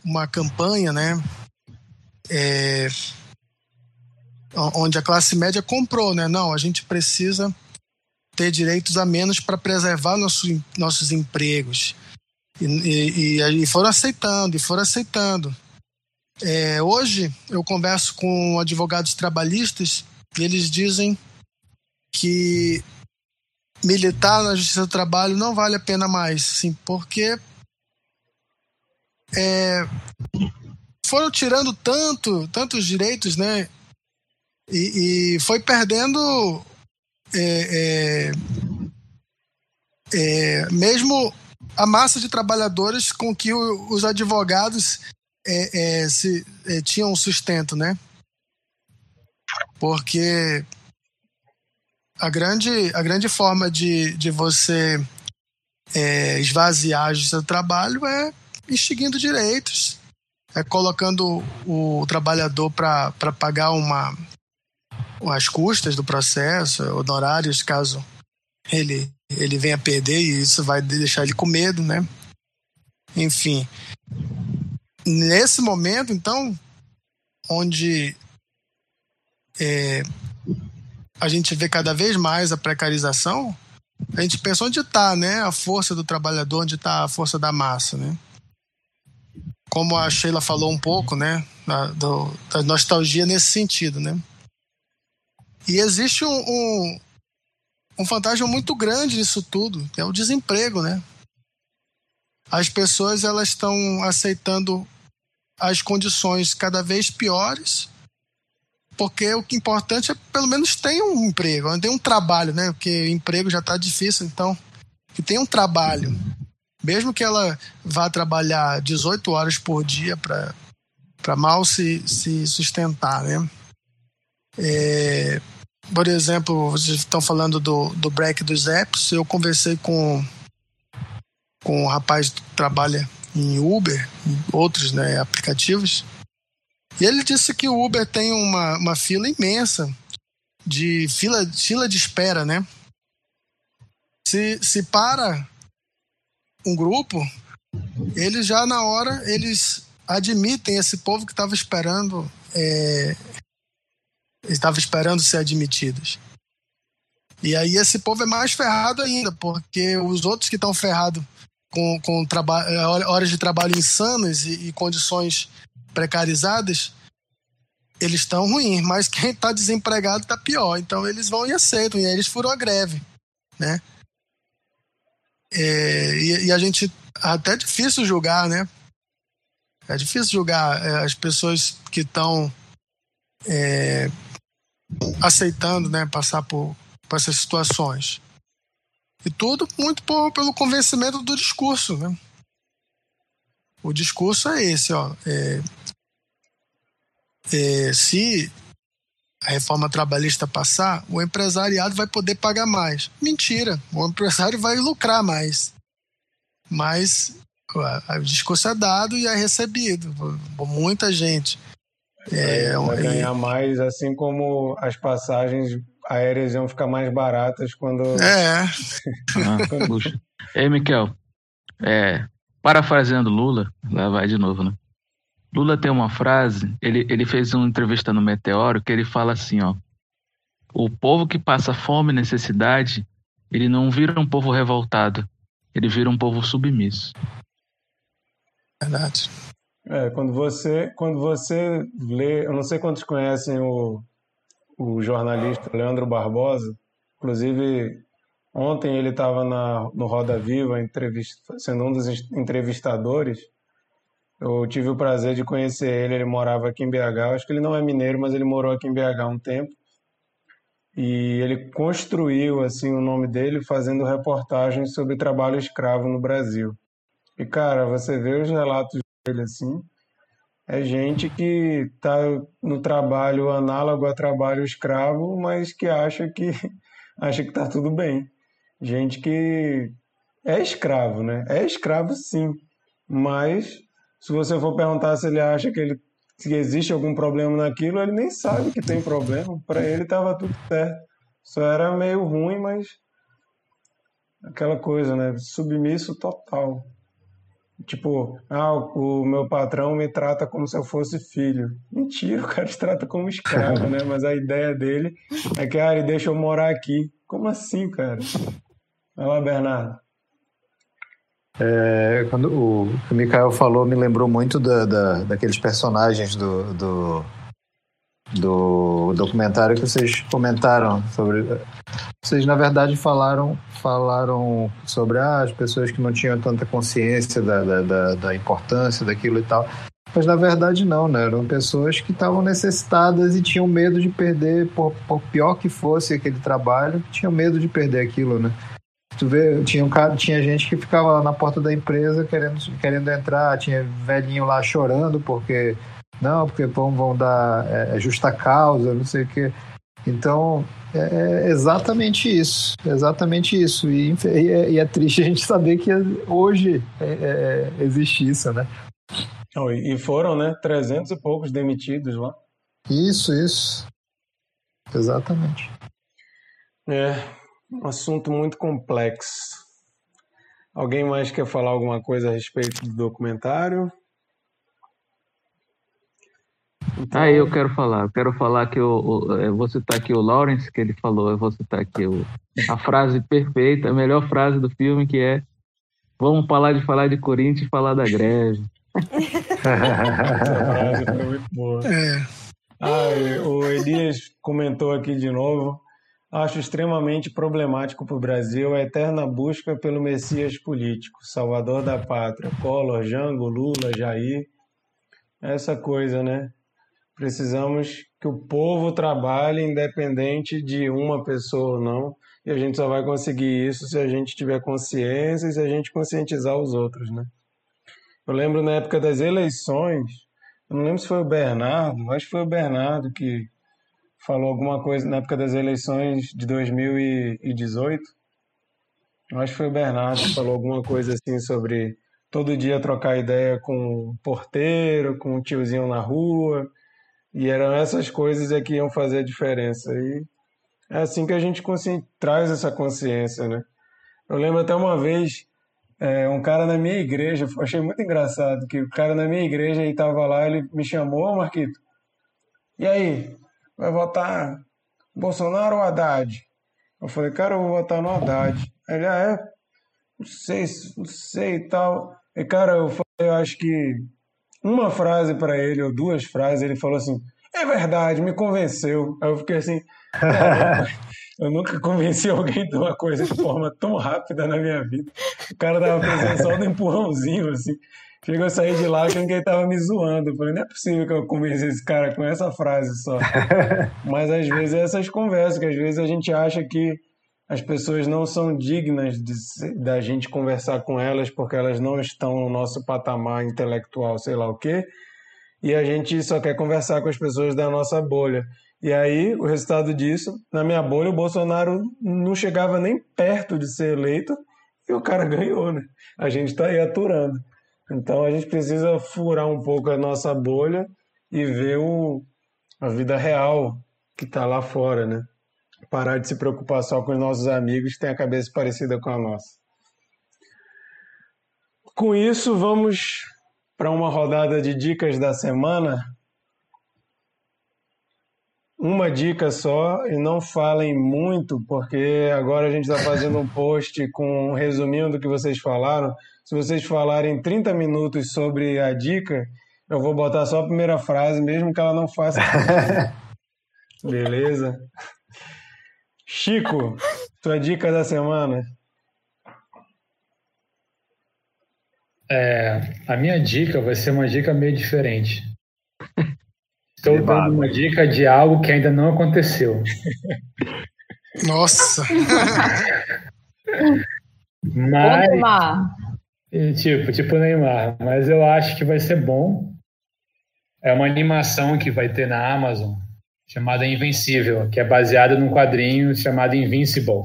uma campanha, né, é, onde a classe média comprou, né, não, a gente precisa ter direitos a menos para preservar nosso, nossos empregos. E, e, e, foram aceitando, e foram aceitando. É, hoje eu converso com advogados trabalhistas e eles dizem que militar na justiça do trabalho não vale a pena mais, sim, porque é, foram tirando tanto, tantos direitos, né? E, e foi perdendo é, é, é, mesmo a massa de trabalhadores com que o, os advogados é, é, se, tinham sustento, né? Porque a grande, a grande forma de, de você esvaziar justiça do trabalho é extinguindo direitos, é colocando o trabalhador para pagar uma as custas do processo, honorários, caso ele, ele venha perder, e isso vai deixar ele com medo, né? Enfim. Nesse momento, então, onde é, a gente vê cada vez mais a precarização, a gente pensa onde está né, a força do trabalhador, onde está a força da massa. Né? Como a Sheila falou um pouco, né, da, do, da nostalgia nesse sentido. Né? E existe um, um, um fantasma muito grande nisso tudo, que é o desemprego. Né? As pessoas elas estão aceitando as condições cada vez piores porque o que é importante é pelo menos ter um emprego, ter um trabalho, né? Porque emprego já está difícil, então que tenha um trabalho. Mesmo que ela vá trabalhar 18 horas por dia para mal se, se sustentar, né? É, por exemplo, vocês estão falando do, do break dos apps, eu conversei com, com um rapaz que trabalha em Uber, em outros né, aplicativos, e ele disse que o Uber tem uma, uma fila imensa de fila, fila de espera, né? Se, se para um grupo, eles já na hora eles admitem esse povo que estava esperando é, estava esperando ser admitidos. E aí esse povo é mais ferrado ainda, porque os outros que estão ferrados com, com horas de trabalho insanas e, e condições precarizadas, eles estão ruins, mas quem está desempregado está pior. Então eles vão e aceitam, e aí eles foram a greve, né? É, e, e, a gente até é difícil julgar, né? É difícil julgar é, as pessoas que estão é, aceitando, né, passar por, por essas situações. E tudo muito por, pelo convencimento do discurso, né? O discurso é esse, ó. É, é, se a reforma trabalhista passar, o empresariado vai poder pagar mais. Mentira, o empresário vai lucrar mais. Mas o discurso é dado e é recebido por muita gente. É, vai ganhar mais, assim como as passagens aéreas iam ficar mais baratas quando. É. ah. Ei, Miquel, é, parafraseando Lula, lá vai de novo, né? Lula tem uma frase, ele, ele fez uma entrevista no Meteoro que ele fala assim, ó. O povo que passa fome e necessidade, ele não vira um povo revoltado, ele vira um povo submisso. Verdade. É, quando você, quando você lê, eu não sei quantos conhecem o, o jornalista Leandro Barbosa, inclusive ontem ele estava no Roda Viva sendo um dos entrevistadores, eu tive o prazer de conhecer ele, ele morava aqui em BH. Acho que ele não é mineiro, mas ele morou aqui em BH um tempo. E ele construiu assim o nome dele fazendo reportagens sobre trabalho escravo no Brasil. E cara, você vê os relatos dele assim, é gente que está no trabalho análogo a trabalho escravo, mas que acha que acha que tá tudo bem. Gente que é escravo, né? É escravo sim, mas se você for perguntar se ele acha que ele se existe algum problema naquilo, ele nem sabe que tem problema. Para ele estava tudo certo. Só era meio ruim, mas aquela coisa, né? Submisso total. Tipo, ah, o meu patrão me trata como se eu fosse filho. Mentira, o cara te trata como escravo, né? Mas a ideia dele é que, ah, ele deixa eu morar aqui. Como assim, cara? Vai lá, Bernardo. É, quando o, o Mikael falou, me lembrou muito da, da, daqueles personagens do, do, do documentário que vocês comentaram sobre. Vocês, na verdade, falaram, falaram sobre ah, as pessoas que não tinham tanta consciência da, da, da, da importância daquilo e tal. Mas na verdade não, né? Eram pessoas que estavam necessitadas e tinham medo de perder, por, por pior que fosse aquele trabalho, tinham medo de perder aquilo, né? Tu vê, tinha, um cara, tinha gente que ficava lá na porta da empresa querendo, querendo entrar, tinha velhinho lá chorando porque não, porque vão, vão dar é, é justa causa, não sei o quê. Então, é, é exatamente isso, exatamente isso. E, e, é, e, é triste a gente saber que hoje é, é existe isso, né? E foram, né, 300 e poucos demitidos lá. Isso, isso. Exatamente. É, um assunto muito complexo. Alguém mais quer falar alguma coisa a respeito do documentário? Então... Aí eu quero falar, eu quero falar que eu, eu, vou citar aqui o Lawrence, que ele falou, eu vou citar aqui o, a frase perfeita, a melhor frase do filme, que é Vamos falar de falar de Corinthians e falar da greve. Essa frase foi muito boa. É. Ah, o Elias comentou aqui de novo. Acho extremamente problemático para o Brasil a eterna busca pelo Messias político, salvador da pátria, Collor, Jango, Lula, Jair. Essa coisa, né? Precisamos que o povo trabalhe independente de uma pessoa ou não, e a gente só vai conseguir isso se a gente tiver consciência e se a gente conscientizar os outros, né? Eu lembro na época das eleições, eu não lembro se foi o Bernardo, acho que foi o Bernardo que falou alguma coisa na época das eleições de 2018. Acho que foi o Bernardo que falou alguma coisa assim sobre todo dia trocar ideia com o porteiro, com o tiozinho na rua, e eram essas coisas é que iam fazer a diferença. E é assim que a gente traz essa consciência, né? Eu lembro até uma vez, é, um cara na minha igreja, achei muito engraçado, que o cara na minha igreja estava lá, ele me chamou, Marquito, e aí, vai votar Bolsonaro ou Haddad? Eu falei, cara, eu vou votar no Haddad. Ele, ah, é? Não sei, não sei e tal. E, cara, eu falei, eu acho que uma frase para ele, ou duas frases, ele falou assim: é verdade, me convenceu. Aí eu fiquei assim: eu nunca convenci alguém de uma coisa de forma tão rápida na minha vida. O cara tava precisando só do empurrãozinho, assim. Chegou a sair de lá achando que ele tava me zoando. Eu falei, não é possível que eu convenci esse cara com essa frase só. Mas às vezes é essas conversas, que às vezes a gente acha que as pessoas não são dignas de, da gente conversar com elas porque elas não estão no nosso patamar intelectual, sei lá o quê, e a gente só quer conversar com as pessoas da nossa bolha. E aí, o resultado disso, na minha bolha, o Bolsonaro não chegava nem perto de ser eleito e o cara ganhou, né? A gente está aí aturando. Então a gente precisa furar um pouco a nossa bolha e ver o, a vida real que está lá fora, né? parar de se preocupar só com os nossos amigos que têm a cabeça parecida com a nossa. Com isso, vamos para uma rodada de dicas da semana. Uma dica só, e não falem muito, porque agora a gente está fazendo um post com um resuminho do que vocês falaram. Se vocês falarem 30 minutos sobre a dica, eu vou botar só a primeira frase, mesmo que ela não faça. Beleza? Chico, tua dica da semana. É, a minha dica vai ser uma dica meio diferente. Estou dando uma dica de algo que ainda não aconteceu. Nossa! Mas, Tipo, tipo Neymar. Mas eu acho que vai ser bom. É uma animação que vai ter na Amazon chamada Invencível, que é baseada num quadrinho chamado Invincible,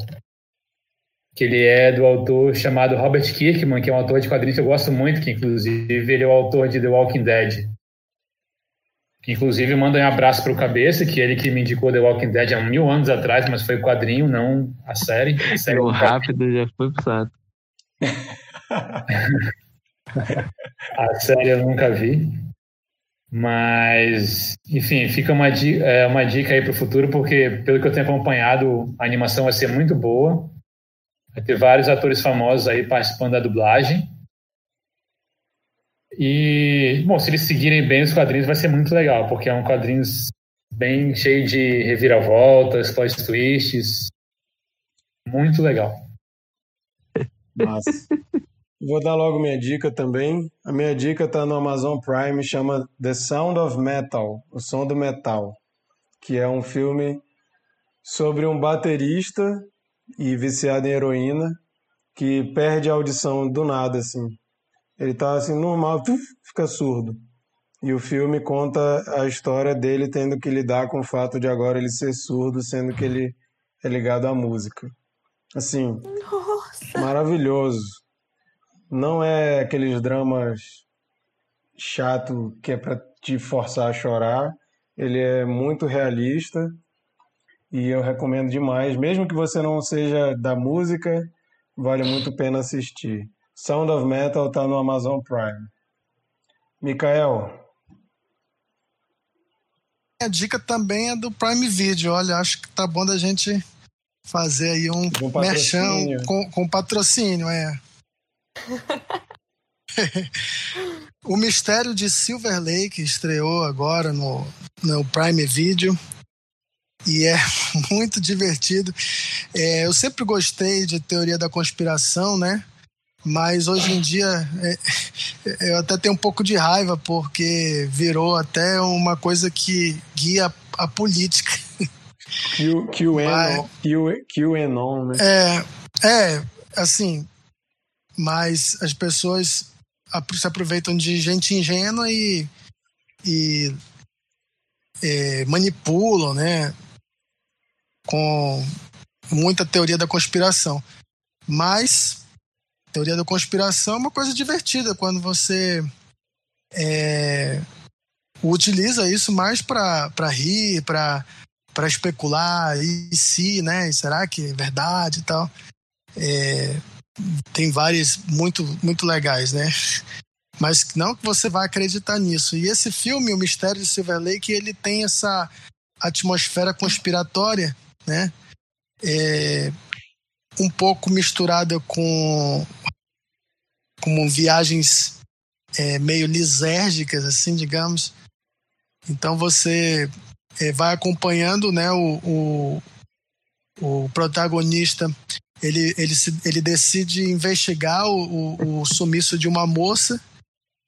que ele é do autor chamado Robert Kirkman, que é um autor de quadrinhos que eu gosto muito, que inclusive ele é o autor de The Walking Dead. Que, inclusive manda um abraço para o Cabeça, que ele que me indicou The Walking Dead há mil anos atrás, mas foi o quadrinho, não a série. A série o rápido já foi pro saco. a série eu nunca vi. Mas, enfim, fica uma dica, é, uma dica aí para o futuro, porque, pelo que eu tenho acompanhado, a animação vai ser muito boa. Vai ter vários atores famosos aí participando da dublagem. E, bom, se eles seguirem bem os quadrinhos, vai ser muito legal, porque é um quadrinho bem cheio de reviravoltas, plot twists. Muito legal. Nossa. Vou dar logo minha dica também. A minha dica está no Amazon Prime, chama The Sound of Metal, o som do metal, que é um filme sobre um baterista e viciado em heroína que perde a audição do nada assim. Ele tá assim normal, fica surdo. E o filme conta a história dele tendo que lidar com o fato de agora ele ser surdo, sendo que ele é ligado à música. Assim, Nossa. maravilhoso não é aqueles dramas chato que é para te forçar a chorar. Ele é muito realista e eu recomendo demais, mesmo que você não seja da música, vale muito a pena assistir. Sound of Metal está no Amazon Prime. Mikael. A dica também é do Prime Video. Olha, acho que tá bom da gente fazer aí um, merchan com, com patrocínio, é. O Mistério de Silver Lake estreou agora no, no Prime Video e é muito divertido. É, eu sempre gostei de teoria da conspiração, né? Mas hoje em dia é, eu até tenho um pouco de raiva porque virou até uma coisa que guia a política. Q, QAnon, Q, QAnon, né? É, é, assim, mas as pessoas se aproveitam de gente ingênua e, e é, manipulam, né? Com muita teoria da conspiração. Mas teoria da conspiração é uma coisa divertida quando você é, utiliza isso mais para rir, para para especular e se, né? Será que é verdade e tal? É, tem várias muito muito legais, né? Mas não que você vai acreditar nisso. E esse filme, O Mistério de Silver Lake, ele tem essa atmosfera conspiratória, né? É, um pouco misturada com como viagens é, meio lisérgicas, assim, digamos. Então você é, vai acompanhando, né, o, o, o protagonista. Ele, ele, se, ele decide investigar o, o, o sumiço de uma moça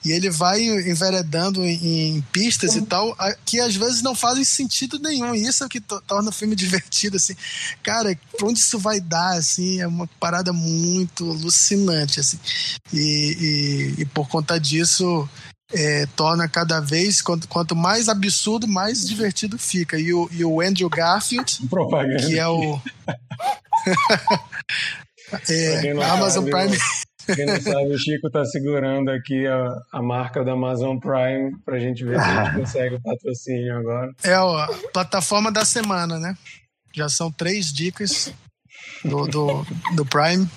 e ele vai enveredando em, em pistas e tal, que às vezes não fazem sentido nenhum. E isso é o que to- torna o filme divertido, assim. Cara, pra onde isso vai dar, assim, é uma parada muito alucinante, assim. E, e, e por conta disso, é, torna cada vez, quanto, quanto mais absurdo, mais divertido fica. E o, e o Andrew Garfield, Propaganda. que é o... É, Amazon sabe, Prime... Quem não sabe, o Chico tá segurando aqui a, a marca da Amazon Prime pra gente ver se a gente consegue o patrocínio agora. É a plataforma da semana, né? Já são três dicas do, do, do Prime.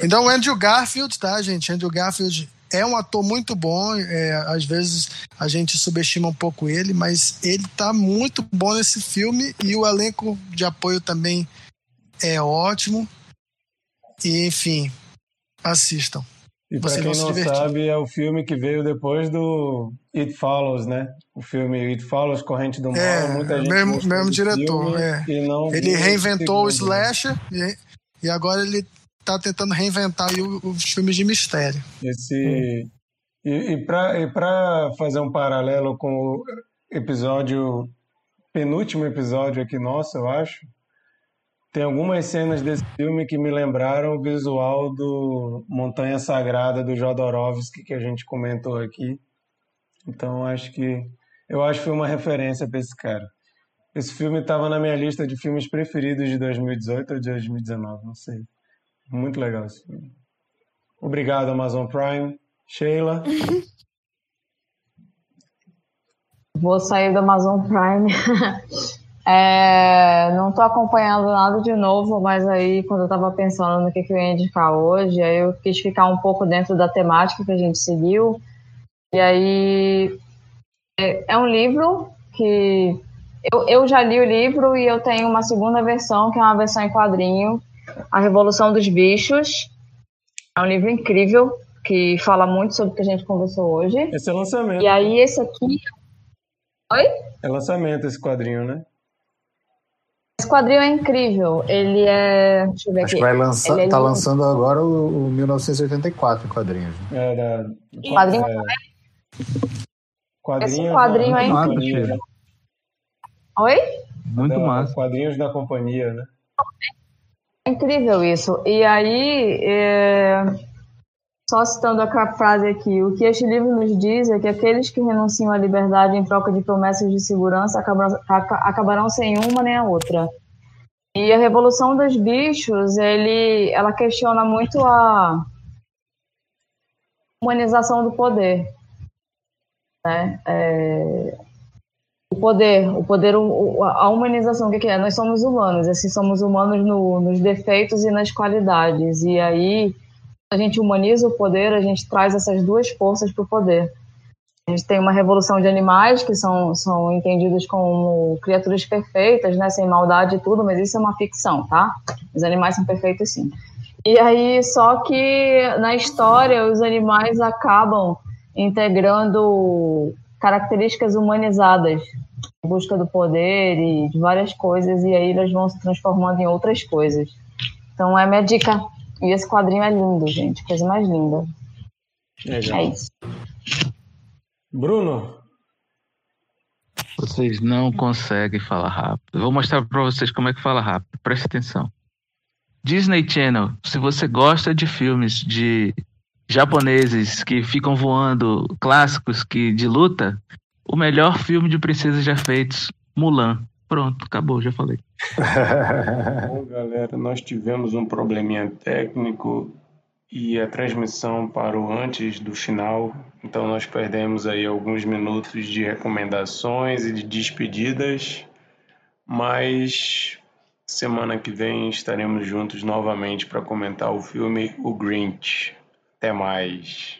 Então, o Andrew Garfield, tá, gente? Andrew Garfield é um ator muito bom. é, às vezes a gente subestima um pouco ele, mas ele tá muito bom nesse filme e o elenco de apoio também é ótimo. E, enfim, assistam. E Vocês quem não sabe, é o filme que veio depois do It Follows, né? O filme It Follows, Corrente do Mal. É, muita gente mesmo- mesmo diretor, filme é. Ele reinventou o né? slasher e, e agora ele tá tentando reinventar os filmes de mistério. Esse... E, e para e pra fazer um paralelo com o episódio, penúltimo episódio aqui nosso, eu acho, tem algumas cenas desse filme que me lembraram o visual do Montanha Sagrada do Jodorowsky que a gente comentou aqui. Então acho que eu acho que foi uma referência para esse cara. Esse filme estava na minha lista de filmes preferidos de 2018 ou de 2019, não sei. Muito legal. Obrigado, Amazon Prime. Sheila. Vou sair do Amazon Prime. É, não tô acompanhando nada de novo, mas aí quando eu tava pensando no que, que eu ia indicar hoje, aí eu quis ficar um pouco dentro da temática que a gente seguiu. E aí é, é um livro que eu, eu já li o livro e eu tenho uma segunda versão, que é uma versão em quadrinho, A Revolução dos Bichos. É um livro incrível que fala muito sobre o que a gente conversou hoje. Esse é lançamento. E aí esse aqui Oi? É lançamento esse quadrinho, né? Esse quadrinho é incrível. Ele é. Deixa eu ver Acho aqui. que vai lançar, Ele é tá lindo. lançando agora o, o 1984 em quadrinhos. né? É da Quadrinho é, quadrinhos Esse quadrinho da é incrível. né? Oi? Muito Da- massa. Quadrinhos da companhia, né? É incrível isso. E aí, é, só citando a frase aqui, o que este livro nos diz é que aqueles que renunciam à liberdade em troca de promessas de segurança acabarão, aca- acabarão sem uma nem a outra. E a Revolução dos Bichos, ele, ela questiona muito a humanização do poder. Né? É, o poder, o poder, a humanização, o que, é? Nós somos humanos, assim, somos humanos no, nos defeitos e nas qualidades. E aí, a gente humaniza o poder, a gente traz essas duas forças para o poder. A gente tem uma revolução de animais que são, são entendidos como criaturas perfeitas, né, sem maldade e tudo, mas isso é uma ficção, tá? Os animais são perfeitos sim. E aí, só que na história, os animais acabam integrando características humanizadas em busca do poder e de várias coisas, e aí elas vão se transformando em outras coisas. Então é minha dica. E esse quadrinho é lindo, gente. Coisa mais linda. Legal. É isso. Bruno? Vocês não conseguem falar rápido. vou mostrar para vocês como é que fala rápido. Preste atenção. Disney Channel, se você gosta de filmes de japoneses que ficam voando, clássicos que de luta, o melhor filme de princesas já feitos, Mulan. Pronto, acabou, já falei. Bom, galera, nós tivemos um probleminha técnico e a transmissão parou antes do final, então nós perdemos aí alguns minutos de recomendações e de despedidas, mas semana que vem estaremos juntos novamente para comentar o filme O Grinch. Até mais.